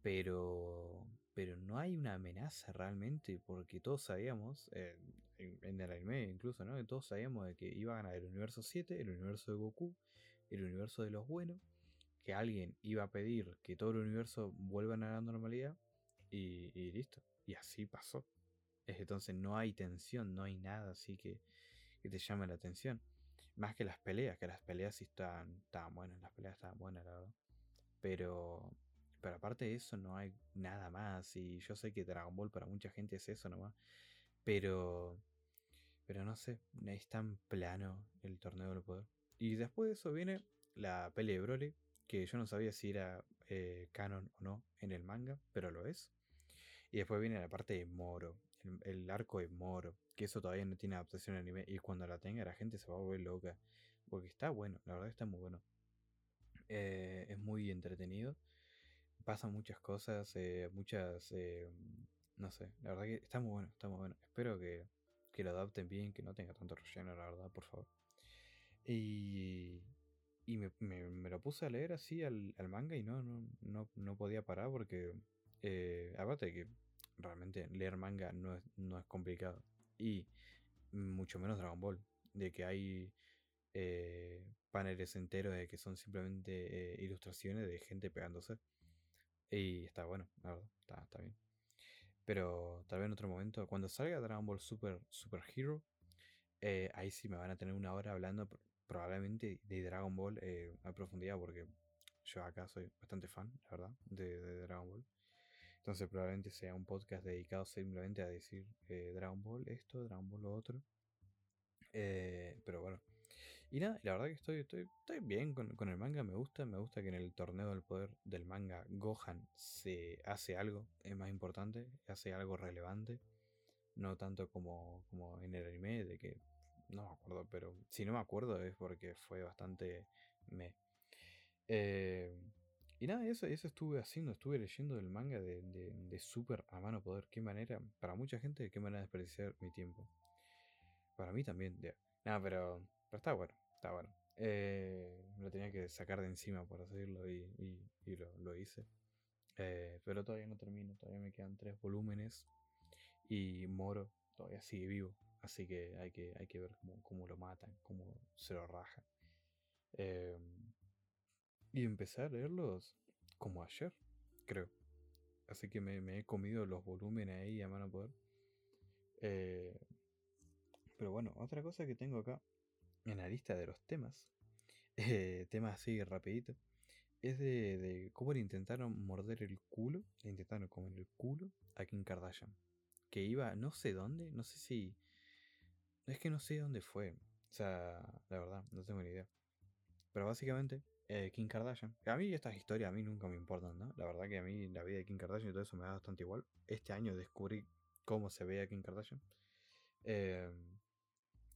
Pero. Pero no hay una amenaza realmente. Porque todos sabíamos. en, en, el anime incluso, ¿no? Todos sabíamos de que iba a ganar el universo 7, el universo de Goku el universo de los buenos, que alguien iba a pedir que todo el universo vuelva a la normalidad y, listo. Y así pasó. Entonces no hay tensión, no hay nada así que, te llame la atención. Más que las peleas, que las peleas sí estaban, estaban buenas, las peleas estaban buenas, la verdad. Pero, pero aparte de eso no hay nada más. Y yo sé que Dragon Ball para mucha gente es eso nomás. Pero, pero no sé, es tan plano el torneo del poder. Y después de eso viene la peli de Broly, que yo no sabía si era eh, canon o no en el manga, pero lo es. Y después viene la parte de Moro, el, arco de Moro, que eso todavía no tiene adaptación anime. Y cuando la tenga, la gente se va a volver loca. porque está bueno, la verdad está muy bueno. Eh, es muy entretenido. Pasan muchas cosas, eh, muchas... Eh, no sé, la verdad que está muy bueno, está muy bueno. Espero que, que lo adapten bien, que no tenga tanto relleno, la verdad, por favor. Y, y me, me, lo puse a leer así al, al, manga y no, no, no, no podía parar porque, eh, aparte de que realmente leer manga no es, no es complicado. Y mucho menos Dragon Ball, de que hay eh, paneles enteros de que son simplemente eh, ilustraciones de gente pegándose. Y está bueno, la verdad, está, está bien. Pero tal vez en otro momento, cuando salga Dragon Ball Super, Super Hero, ahí sí me van a tener una hora hablando probablemente de Dragon Ball a profundidad, porque yo acá soy bastante fan, la verdad, de, Dragon Ball. Entonces probablemente sea un podcast dedicado simplemente a decir eh, Dragon Ball esto, Dragon Ball lo otro. pero bueno. Y nada, la verdad que estoy, estoy, estoy bien con, con, el manga, me gusta, me gusta que en el torneo del poder del manga Gohan se hace algo, es más importante, hace algo relevante, no tanto como, como en el anime, de que no me acuerdo, pero si no me acuerdo es porque fue bastante me. Eh, y nada, eso, eso estuve haciendo, estuve leyendo el manga de, de, Super a mano poder. Qué manera, para mucha gente, qué manera de desperdiciar mi tiempo. Para mí también, ya. Nada, pero, pero está bueno, está bueno. Eh, lo tenía que sacar de encima, por decirlo, y, y, lo, lo, hice. Eh, pero todavía no termino, todavía me quedan tres volúmenes. Y Moro todavía sigue vivo. Así que hay que, hay que ver cómo, lo matan, cómo se lo rajan. Em, y empecé a leerlos como ayer, creo. Así que me, he comido los volúmenes ahí a mano poder. Eh, pero bueno, otra cosa que tengo acá en la lista de los temas, eh, temas así rapidito, es de, cómo le intentaron morder el culo, le intentaron comer el culo a Kim Kardashian. Que iba no sé dónde, no sé si es que no sé dónde fue. O sea, la verdad, no tengo ni idea. Pero básicamente, eh, Kim Kardashian. A mí estas historias a mí nunca me importan, ¿no? La verdad que a mí la vida de Kim Kardashian y todo eso me da bastante igual. Este año descubrí cómo se ve a Kim Kardashian. Em,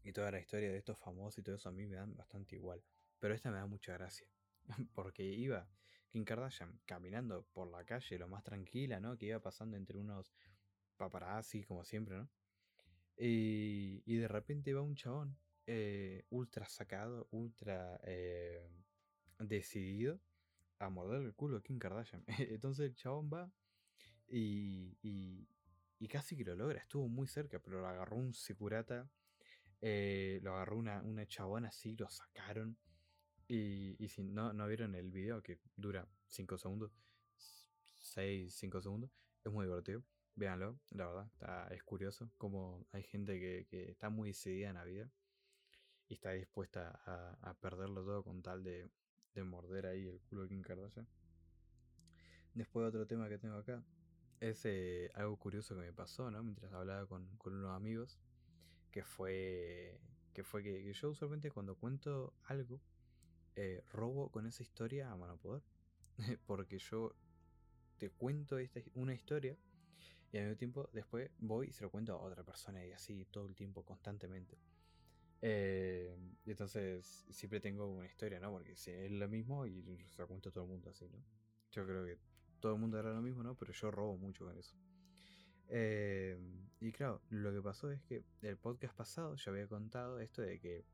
y toda la historia de estos famosos y todo eso a mí me dan bastante igual. Pero esta me da mucha gracia. Porque iba Kim Kardashian caminando por la calle lo más tranquila, ¿no? Que iba pasando entre unos paparazzi, como siempre, ¿no? Y, de repente va un chabón eh, ultra sacado, ultra eh, decidido a morder el culo a Kim Kardashian. Entonces el chabón va y, y, casi que lo logra. Estuvo muy cerca, pero lo agarró un securata. Eh, lo agarró una, una chabona así, lo sacaron. Y, y si no, no vieron el video que dura 5 segundos, 6, 5 segundos, es muy divertido. Véanlo, la verdad, está, es curioso como hay gente que, está muy decidida en la vida y está dispuesta a, perderlo todo con tal de, morder ahí el culo de Kim Kardashian. Después otro tema que tengo acá es eh, algo curioso que me pasó, ¿no? Mientras hablaba con, unos amigos, que fue que fue que, yo usualmente cuando cuento algo, eh, robo con esa historia a mano poder. Porque yo te cuento esta, una historia y al mismo tiempo después voy y se lo cuento a otra persona y así todo el tiempo, constantemente. Eh, y entonces siempre tengo una historia, ¿no? Porque si es lo mismo y se cuento todo el mundo así, ¿no? Yo creo que todo el mundo era lo mismo, ¿no? Pero yo robo mucho con eso. Eh, y claro, lo que pasó es que el podcast pasado yo había contado esto de que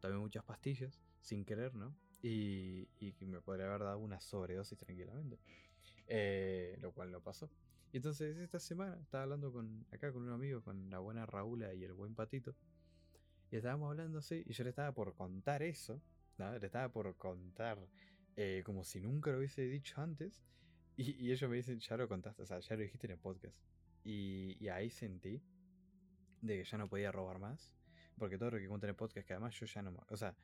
tomé muchas pastillas sin querer, ¿no? Y, y me podría haber dado una sobredosis tranquilamente. Eh, lo cual no pasó. Y entonces esta semana estaba hablando con acá con un amigo, con la buena Raúl y el buen Patito. Y estábamos hablando así, y yo le estaba por contar eso, ¿no? le estaba por contar eh, como si nunca lo hubiese dicho antes. Y, ellos me dicen, ya lo contaste, o sea, ya lo dijiste en el podcast. Y, y, ahí sentí de que ya no podía robar más. Porque todo lo que conté en el podcast, que además yo ya no... O sea,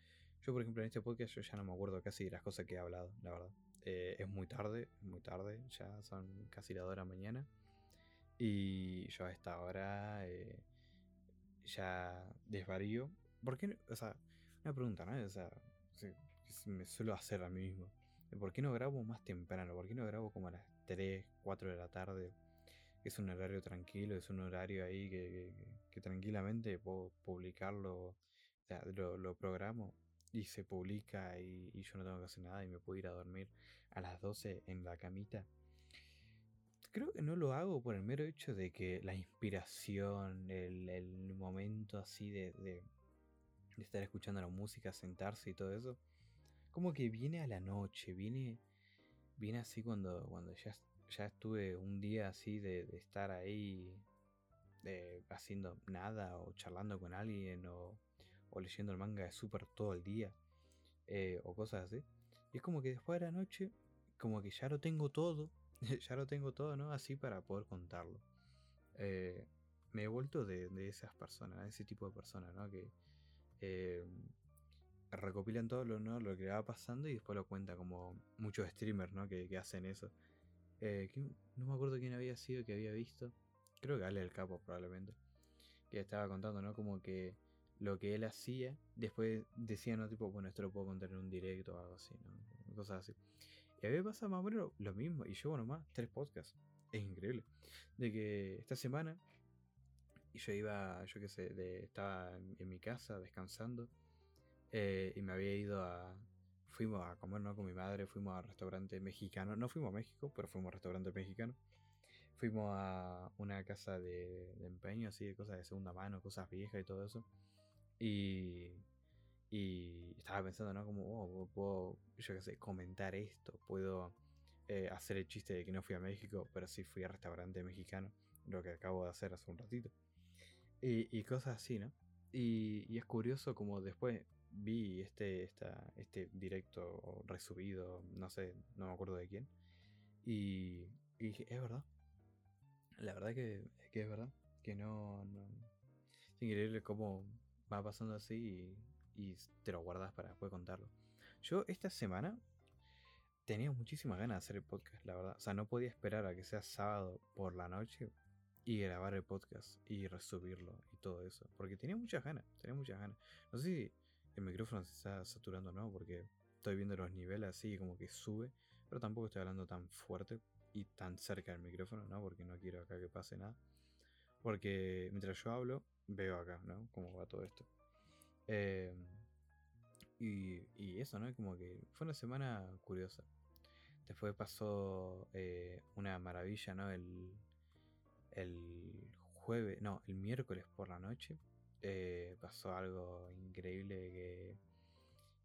yo por ejemplo en este podcast yo ya no me acuerdo casi de las cosas que he hablado, la verdad. Eh, es muy tarde, muy tarde, ya son casi la hora mañana. Y yo a esta hora eh, ya desvarío. ¿Por qué? o sea, una pregunta, ¿no? O sea, me suelo hacer a mí mismo. ¿Por qué no grabo más temprano? ¿Por qué no grabo como a las 3, 4 de la tarde? Es un horario tranquilo, es un horario ahí que, que, tranquilamente puedo publicarlo, o sea, lo, lo programo y se publica y, yo no tengo que hacer nada y me puedo ir a dormir a las 12 en la camita. Creo que no lo hago por el mero hecho de que la inspiración, el, momento así de, de, estar escuchando la música, sentarse y todo eso, como que viene a la noche, viene, viene así cuando, cuando ya, ya estuve un día así de, estar ahí de, haciendo nada o charlando con alguien o o leyendo el manga de Super todo el día, eh, o cosas así. Y es como que después de la noche, como que ya lo tengo todo, ya lo tengo todo, ¿no? Así para poder contarlo. Eh, me he vuelto de, esas personas, de ese tipo de personas, ¿no? Que eh, recopilan todo lo, ¿no? lo que va pasando y después lo cuenta como muchos streamers, ¿no? Que, hacen eso. no me acuerdo quién había sido que había visto. Creo que Ale el Capo probablemente. Que estaba contando, ¿no? Como que lo que él hacía, después decía, no, tipo, bueno, esto lo puedo contar en un directo o algo así, ¿no? Cosas así. Y a mí me pasa más o menos lo mismo, y llevo nomás tres podcasts. Es increíble. De que esta semana, yo iba, yo qué sé, de, estaba en, mi casa descansando, eh, y me había ido a. Fuimos a comer, ¿no? Con mi madre, fuimos a restaurante mexicano. No fuimos a México, pero fuimos a restaurante mexicano. Fuimos a una casa de, de empeño, así, de cosas de segunda mano, cosas viejas y todo eso. Y, y estaba pensando, ¿no? Como, oh, puedo, yo qué sé, comentar esto, puedo eh, hacer el chiste de que no fui a México, pero sí fui a restaurante mexicano, lo que acabo de hacer hace un ratito. Y, y cosas así, ¿no? Y, y, es curioso como después vi este, esta, este directo resubido, no sé, no me acuerdo de quién. Y, y dije, es verdad. La verdad que, que es verdad. Que no, no. Es increíble cómo va pasando así y, te lo guardas para después contarlo. Yo esta semana tenía muchísimas ganas de hacer el podcast, la verdad. O sea, no podía esperar a que sea sábado por la noche y grabar el podcast y resubirlo y todo eso. Porque tenía muchas ganas, tenía muchas ganas. No sé si el micrófono se está saturando o no, porque estoy viendo los niveles así como que sube, pero tampoco estoy hablando tan fuerte y tan cerca del micrófono, ¿no? Porque no quiero acá que pase nada. Porque mientras yo hablo, veo acá, ¿no? Cómo va todo esto. Eh, y, eso, ¿no? Como que fue una semana curiosa. Después pasó eh, una maravilla, ¿no? El, el jueves, no, el miércoles por la noche. Eh, pasó algo increíble que,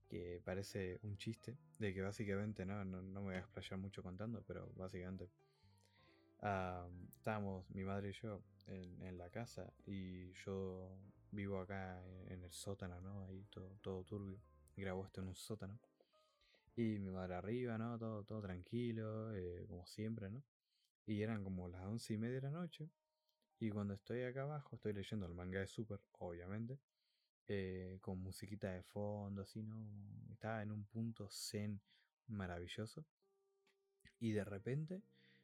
que parece un chiste. De que básicamente, ¿no? No, no me voy a explayar mucho contando, pero básicamente estábamos mi madre y yo en, la casa y yo vivo acá en, el sótano, ¿no? Ahí todo, todo turbio. Grabo esto en un sótano. Y mi madre arriba, ¿no? Todo, todo tranquilo, eh, como siempre, ¿no? Y eran como las once y media de la noche. Y cuando estoy acá abajo, estoy leyendo el manga de Super, obviamente. Eh, con musiquita de fondo, así, ¿no? Estaba en un punto zen maravilloso. Y de repente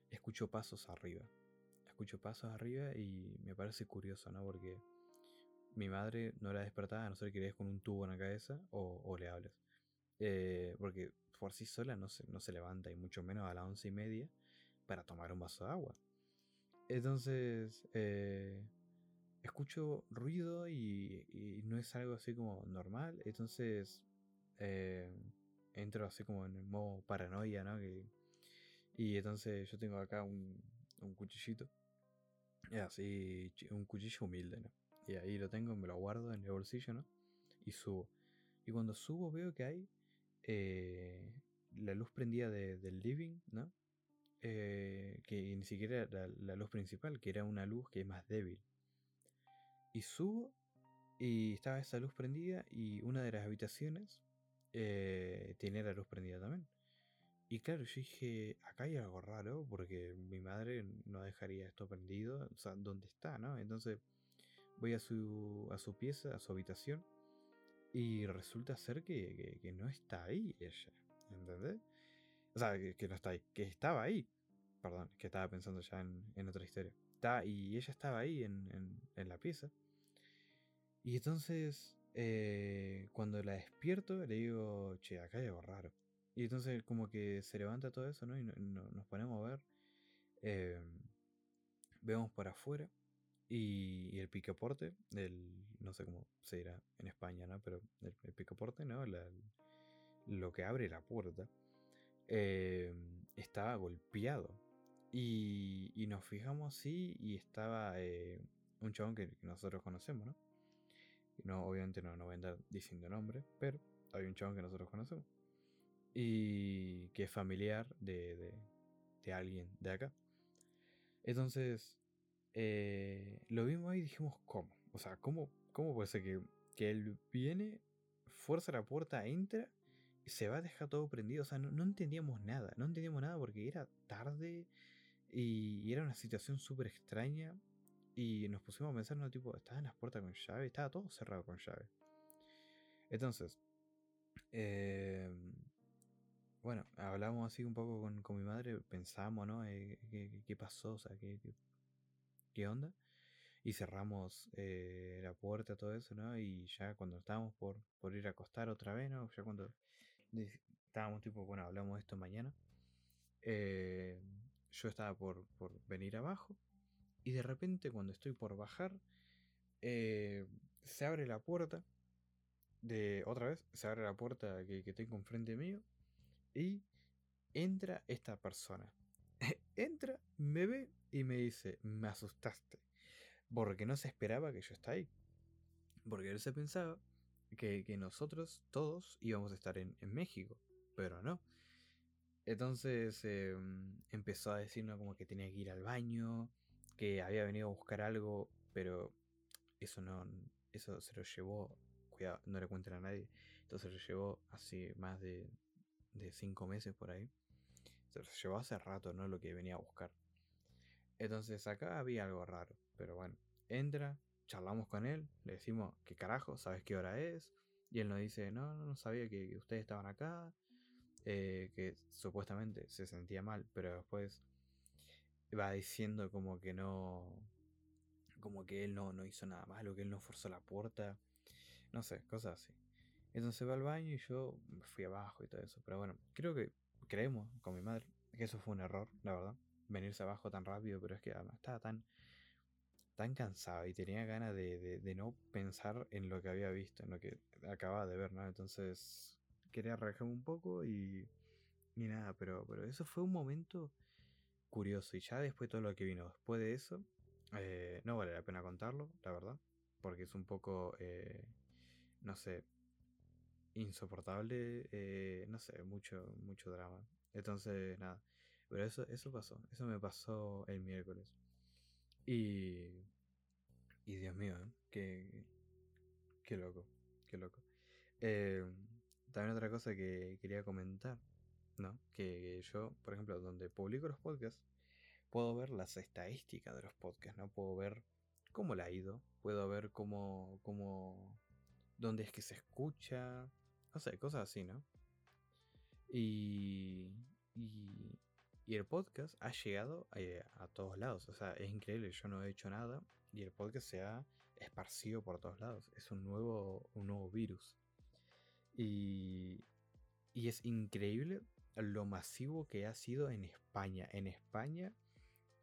escucho pasos arriba. Escucho pasos arriba y me parece curioso, ¿no? Porque mi madre no la despertaba a no ser que le des con un tubo en la cabeza o, le hables. Eh, porque por sí sola no se, no se levanta y mucho menos a las once y media para tomar un vaso de agua. Entonces, eh, escucho ruido y, no es algo así como normal. Entonces, eh, entro así como en el modo paranoia, ¿no? Que y entonces yo tengo acá un, un cuchillito. Así, un cuchillo humilde, ¿no? Y ahí lo tengo, me lo guardo en el bolsillo, ¿no? Y subo. Y cuando subo veo que hay eh, la luz prendida del living, ¿no? Eh, que ni siquiera era la, luz principal, que era una luz que es más débil. Y subo y estaba esa luz prendida y una de las habitaciones eh, tiene la luz prendida también. Y claro, yo dije, acá hay algo raro porque mi madre no dejaría esto prendido, o sea, ¿dónde está, no? Entonces voy a su, a su pieza, a su habitación, y resulta ser que, no está ahí ella, ¿entendés? O sea, que, no está ahí, que estaba ahí. Perdón, que estaba pensando ya en, otra historia. Está, y ella estaba ahí en, la pieza. Y entonces, eh, cuando la despierto, le digo, che, acá hay algo raro. Y entonces como que se levanta todo eso, ¿no? Y nos ponemos a ver. Em, vemos por afuera. Y, el picaporte, el, no sé cómo se dirá en España, ¿no? Pero el, picaporte, ¿no? lo que abre la puerta, eh, estaba golpeado. Y, nos fijamos así y estaba eh, un chabón que, nosotros conocemos, ¿no? no obviamente no, no voy a andar diciendo nombre, pero hay un chabón que nosotros conocemos. Y que es familiar de, de, alguien de acá. Entonces, eh, lo vimos ahí y dijimos, ¿cómo? O sea, ¿cómo, cómo puede ser que, que él viene, fuerza la puerta, entra, se va a dejar todo prendido? O sea, no, no entendíamos nada, no entendíamos nada porque era tarde y era una situación súper extraña. Y nos pusimos a pensar, no, tipo, estaban las puertas con llave, estaba todo cerrado con llave. Entonces, eh, bueno, hablamos así un poco con, mi madre, pensamos, ¿no? Eh, ¿qué, pasó? O sea, ¿qué, qué, onda? Y cerramos eh, la puerta, todo eso, ¿no? Y ya cuando estábamos por, por ir a acostar otra vez, ¿no? Ya cuando estábamos tipo, bueno, hablamos de esto mañana. yo estaba por, por venir abajo y de repente cuando estoy por bajar, eh, se abre la puerta. De otra vez, se abre la puerta que, que tengo enfrente mío. Y entra esta persona. entra, me ve y me dice, me asustaste. Porque no se esperaba que yo esté ahí. Porque él se pensaba que, nosotros todos íbamos a estar en, México. Pero no. Entonces em, empezó a decirnos como que tenía que ir al baño, que había venido a buscar algo, pero eso no, eso se lo llevó, cuidado, no le cuenten a nadie, entonces se lo llevó hace más de, de cinco meses por ahí. Se lo llevó hace rato, ¿no? Lo que venía a buscar. Entonces acá había algo raro, pero bueno, entra, charlamos con él, le decimos, ¿qué carajo? ¿Sabes qué hora es? Y él nos dice, no, no, sabía que, ustedes estaban acá, eh, que supuestamente se sentía mal, pero después va diciendo como que no. Como que él no, no hizo nada malo, que él no forzó la puerta. No sé, cosas así. Entonces va al baño y yo fui abajo y todo eso. Pero bueno, creo que creemos con mi madre que eso fue un error, la verdad. Venirse abajo tan rápido, pero es que además estaba tan, tan cansado y tenía ganas de, de, no pensar en lo que había visto, en lo que acababa de ver, ¿no? Entonces quería relajarme un poco y, y nada, pero, pero eso fue un momento curioso. Y ya después todo lo que vino después de eso, eh, no vale la pena contarlo, la verdad. Porque es un poco, eh, no sé, insoportable, eh, no sé, mucho, mucho drama. Entonces, nada. Pero eso, eso pasó, eso me pasó el miércoles. Y, y Dios mío, qué, qué loco, qué loco. también otra cosa que quería comentar ¿no? Que yo, por ejemplo, donde publico los podcasts, puedo ver las estadísticas de los podcasts, ¿no? Puedo ver cómo le ha ido, puedo ver cómo, cómo, dónde es que se escucha, no sé, cosas así, ¿no? Y, y, y el podcast ha llegado a, a, todos lados, o sea, es increíble, yo no he hecho nada y el podcast se ha esparcido por todos lados, es un nuevo, un nuevo virus. Y, y es increíble lo masivo que ha sido en España. En España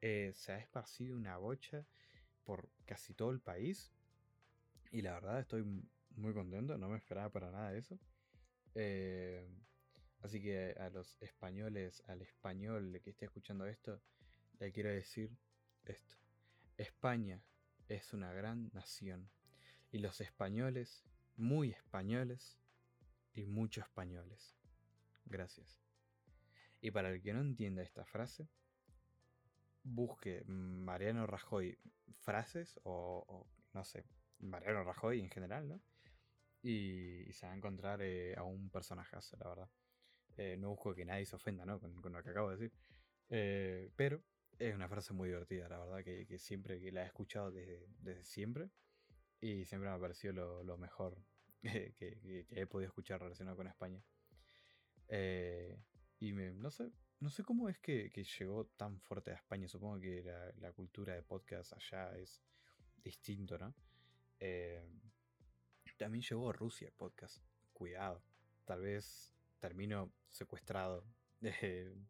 eh, se ha esparcido una bocha por casi todo el país. Y la verdad estoy muy contento, no me esperaba para nada eso. Eh, así que a los españoles, al español que esté escuchando esto, le quiero decir esto. España es una gran nación. Y los españoles, muy españoles, y muchos españoles. Gracias. Y para el que no entienda esta frase, busque Mariano Rajoy frases o, no sé, Mariano Rajoy en general, ¿no? Y, se va a encontrar eh, a un personajazo, la verdad. Eh, no busco que nadie se ofenda, ¿no? Con, lo que acabo de decir. Eh, pero es una frase muy divertida, la verdad, que, siempre que la he escuchado desde, siempre. Y siempre me ha parecido lo, mejor que, he podido escuchar relacionado con España. Eh, y no sé, no sé cómo es que, llegó tan fuerte a España. Supongo que la, cultura de podcast allá es distinto, ¿no? También llegó a Rusia podcast. Cuidado. Tal vez termino secuestrado.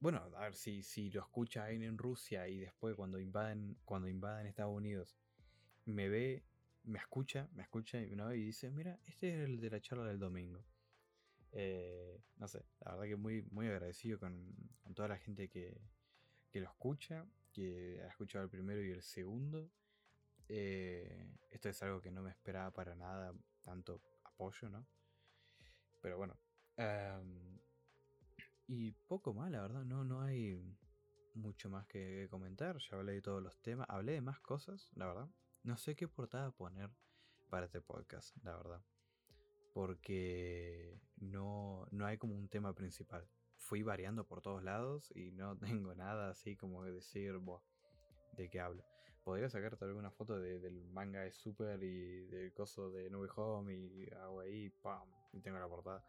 bueno, a ver si, si lo escucha alguien en Rusia y después cuando invaden, cuando invaden Estados Unidos, me ve, me escucha, me escucha y vez y dice, mira, este es el de la charla del domingo. Eh, no sé, la verdad que muy, muy agradecido con, toda la gente que, que, lo escucha, que ha escuchado el primero y el segundo. Eh, esto es algo que no me esperaba para nada, tanto apoyo, ¿no? Pero bueno. Y poco más, la verdad, no, no hay mucho más que comentar. Ya hablé de todos los temas. Hablé de más cosas, la verdad. No sé qué portada poner para este podcast, la verdad. Porque no, no hay como un tema principal. Fui variando por todos lados y no tengo nada así como decir, ¿de qué hablo? Podría sacarte alguna foto del manga de Super y del coso de Nube Home y hago ahí, ¡pam! Y tengo la portada.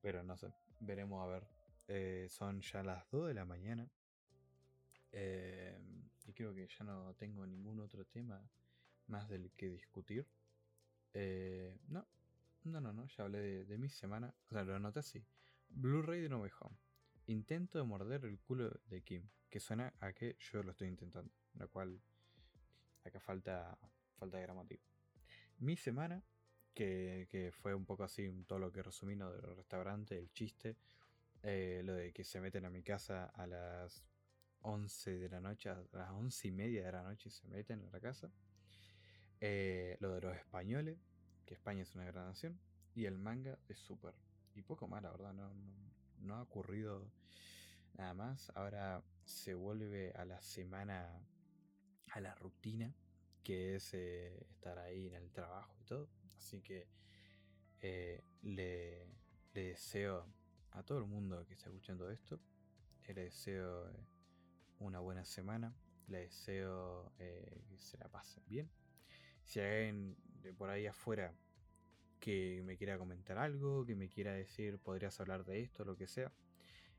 Pero no sé, veremos a ver. Eh, son ya las 2 de la mañana. Eh, y creo que ya no tengo ningún otro tema más del que discutir. Eh, no, no, no, no, ya hablé de, mi semana. O sea, lo anoté así. Blu-ray de No Home. Intento de morder el culo de Kim. Que suena a que yo lo estoy intentando. Lo cual acá falta, falta de gramática. Mi semana, que, fue un poco así todo lo que resumí ¿no? del restaurante, el chiste. Eh, lo de que se meten a mi casa a las 11 de la noche, a las 11 y media de la noche se meten a la casa. Eh, lo de los españoles, que España es una gran nación. Y el manga es súper. Y poco más, la verdad, no, no, ha ocurrido nada más. Ahora se vuelve a la semana, a la rutina, que es eh, estar ahí en el trabajo y todo. Así que eh, le, deseo a todo el mundo que está escuchando esto, le deseo una buena semana, le deseo que se la pasen bien si hay alguien por ahí afuera que me quiera comentar algo, que me quiera decir, podrías hablar de esto, lo que sea,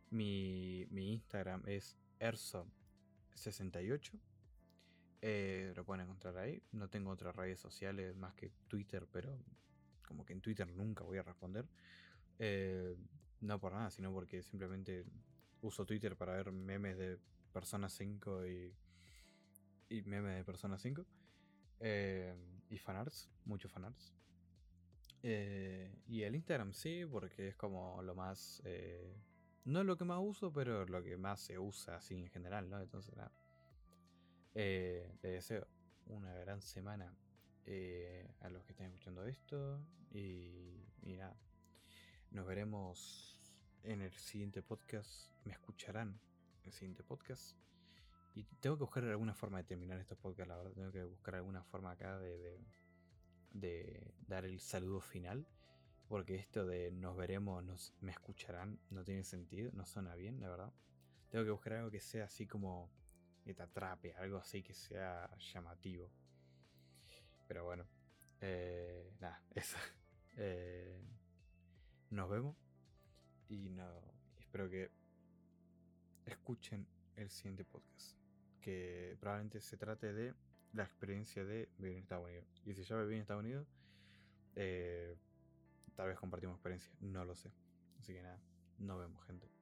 mi, Instagram es erso68. Eh, lo pueden encontrar ahí. No tengo otras redes sociales más que Twitter, pero como que en Twitter nunca voy a responder. Eh, no por nada, sino porque simplemente uso Twitter para ver memes de Persona 5 y, y memes de Persona 5. Eh, y fanarts, muchos fanarts. Eh, y el Instagram sí, porque es como lo más... Eh, no lo que más uso, pero lo que más se usa así en general, ¿no? Entonces, nada. Eh, les deseo una gran semana a los que estén escuchando esto. Y, y nada. Nos veremos en el siguiente podcast. Me escucharán en el siguiente podcast. Y tengo que buscar alguna forma de terminar estos podcasts, la verdad. Tengo que buscar alguna forma acá de, de, dar el saludo final. Porque esto de nos veremos, nos, me escucharán, no tiene sentido, no suena bien, la verdad. Tengo que buscar algo que sea así como que te atrape, algo así que sea llamativo. Pero bueno, eh, nada, eso. Eh, nos vemos y no, espero que escuchen el siguiente podcast que probablemente se trate de la experiencia de vivir en Estados Unidos. Y si ya viví en Estados Unidos, eh, tal vez compartimos experiencia, no lo sé. Así que nada, nos vemos gente.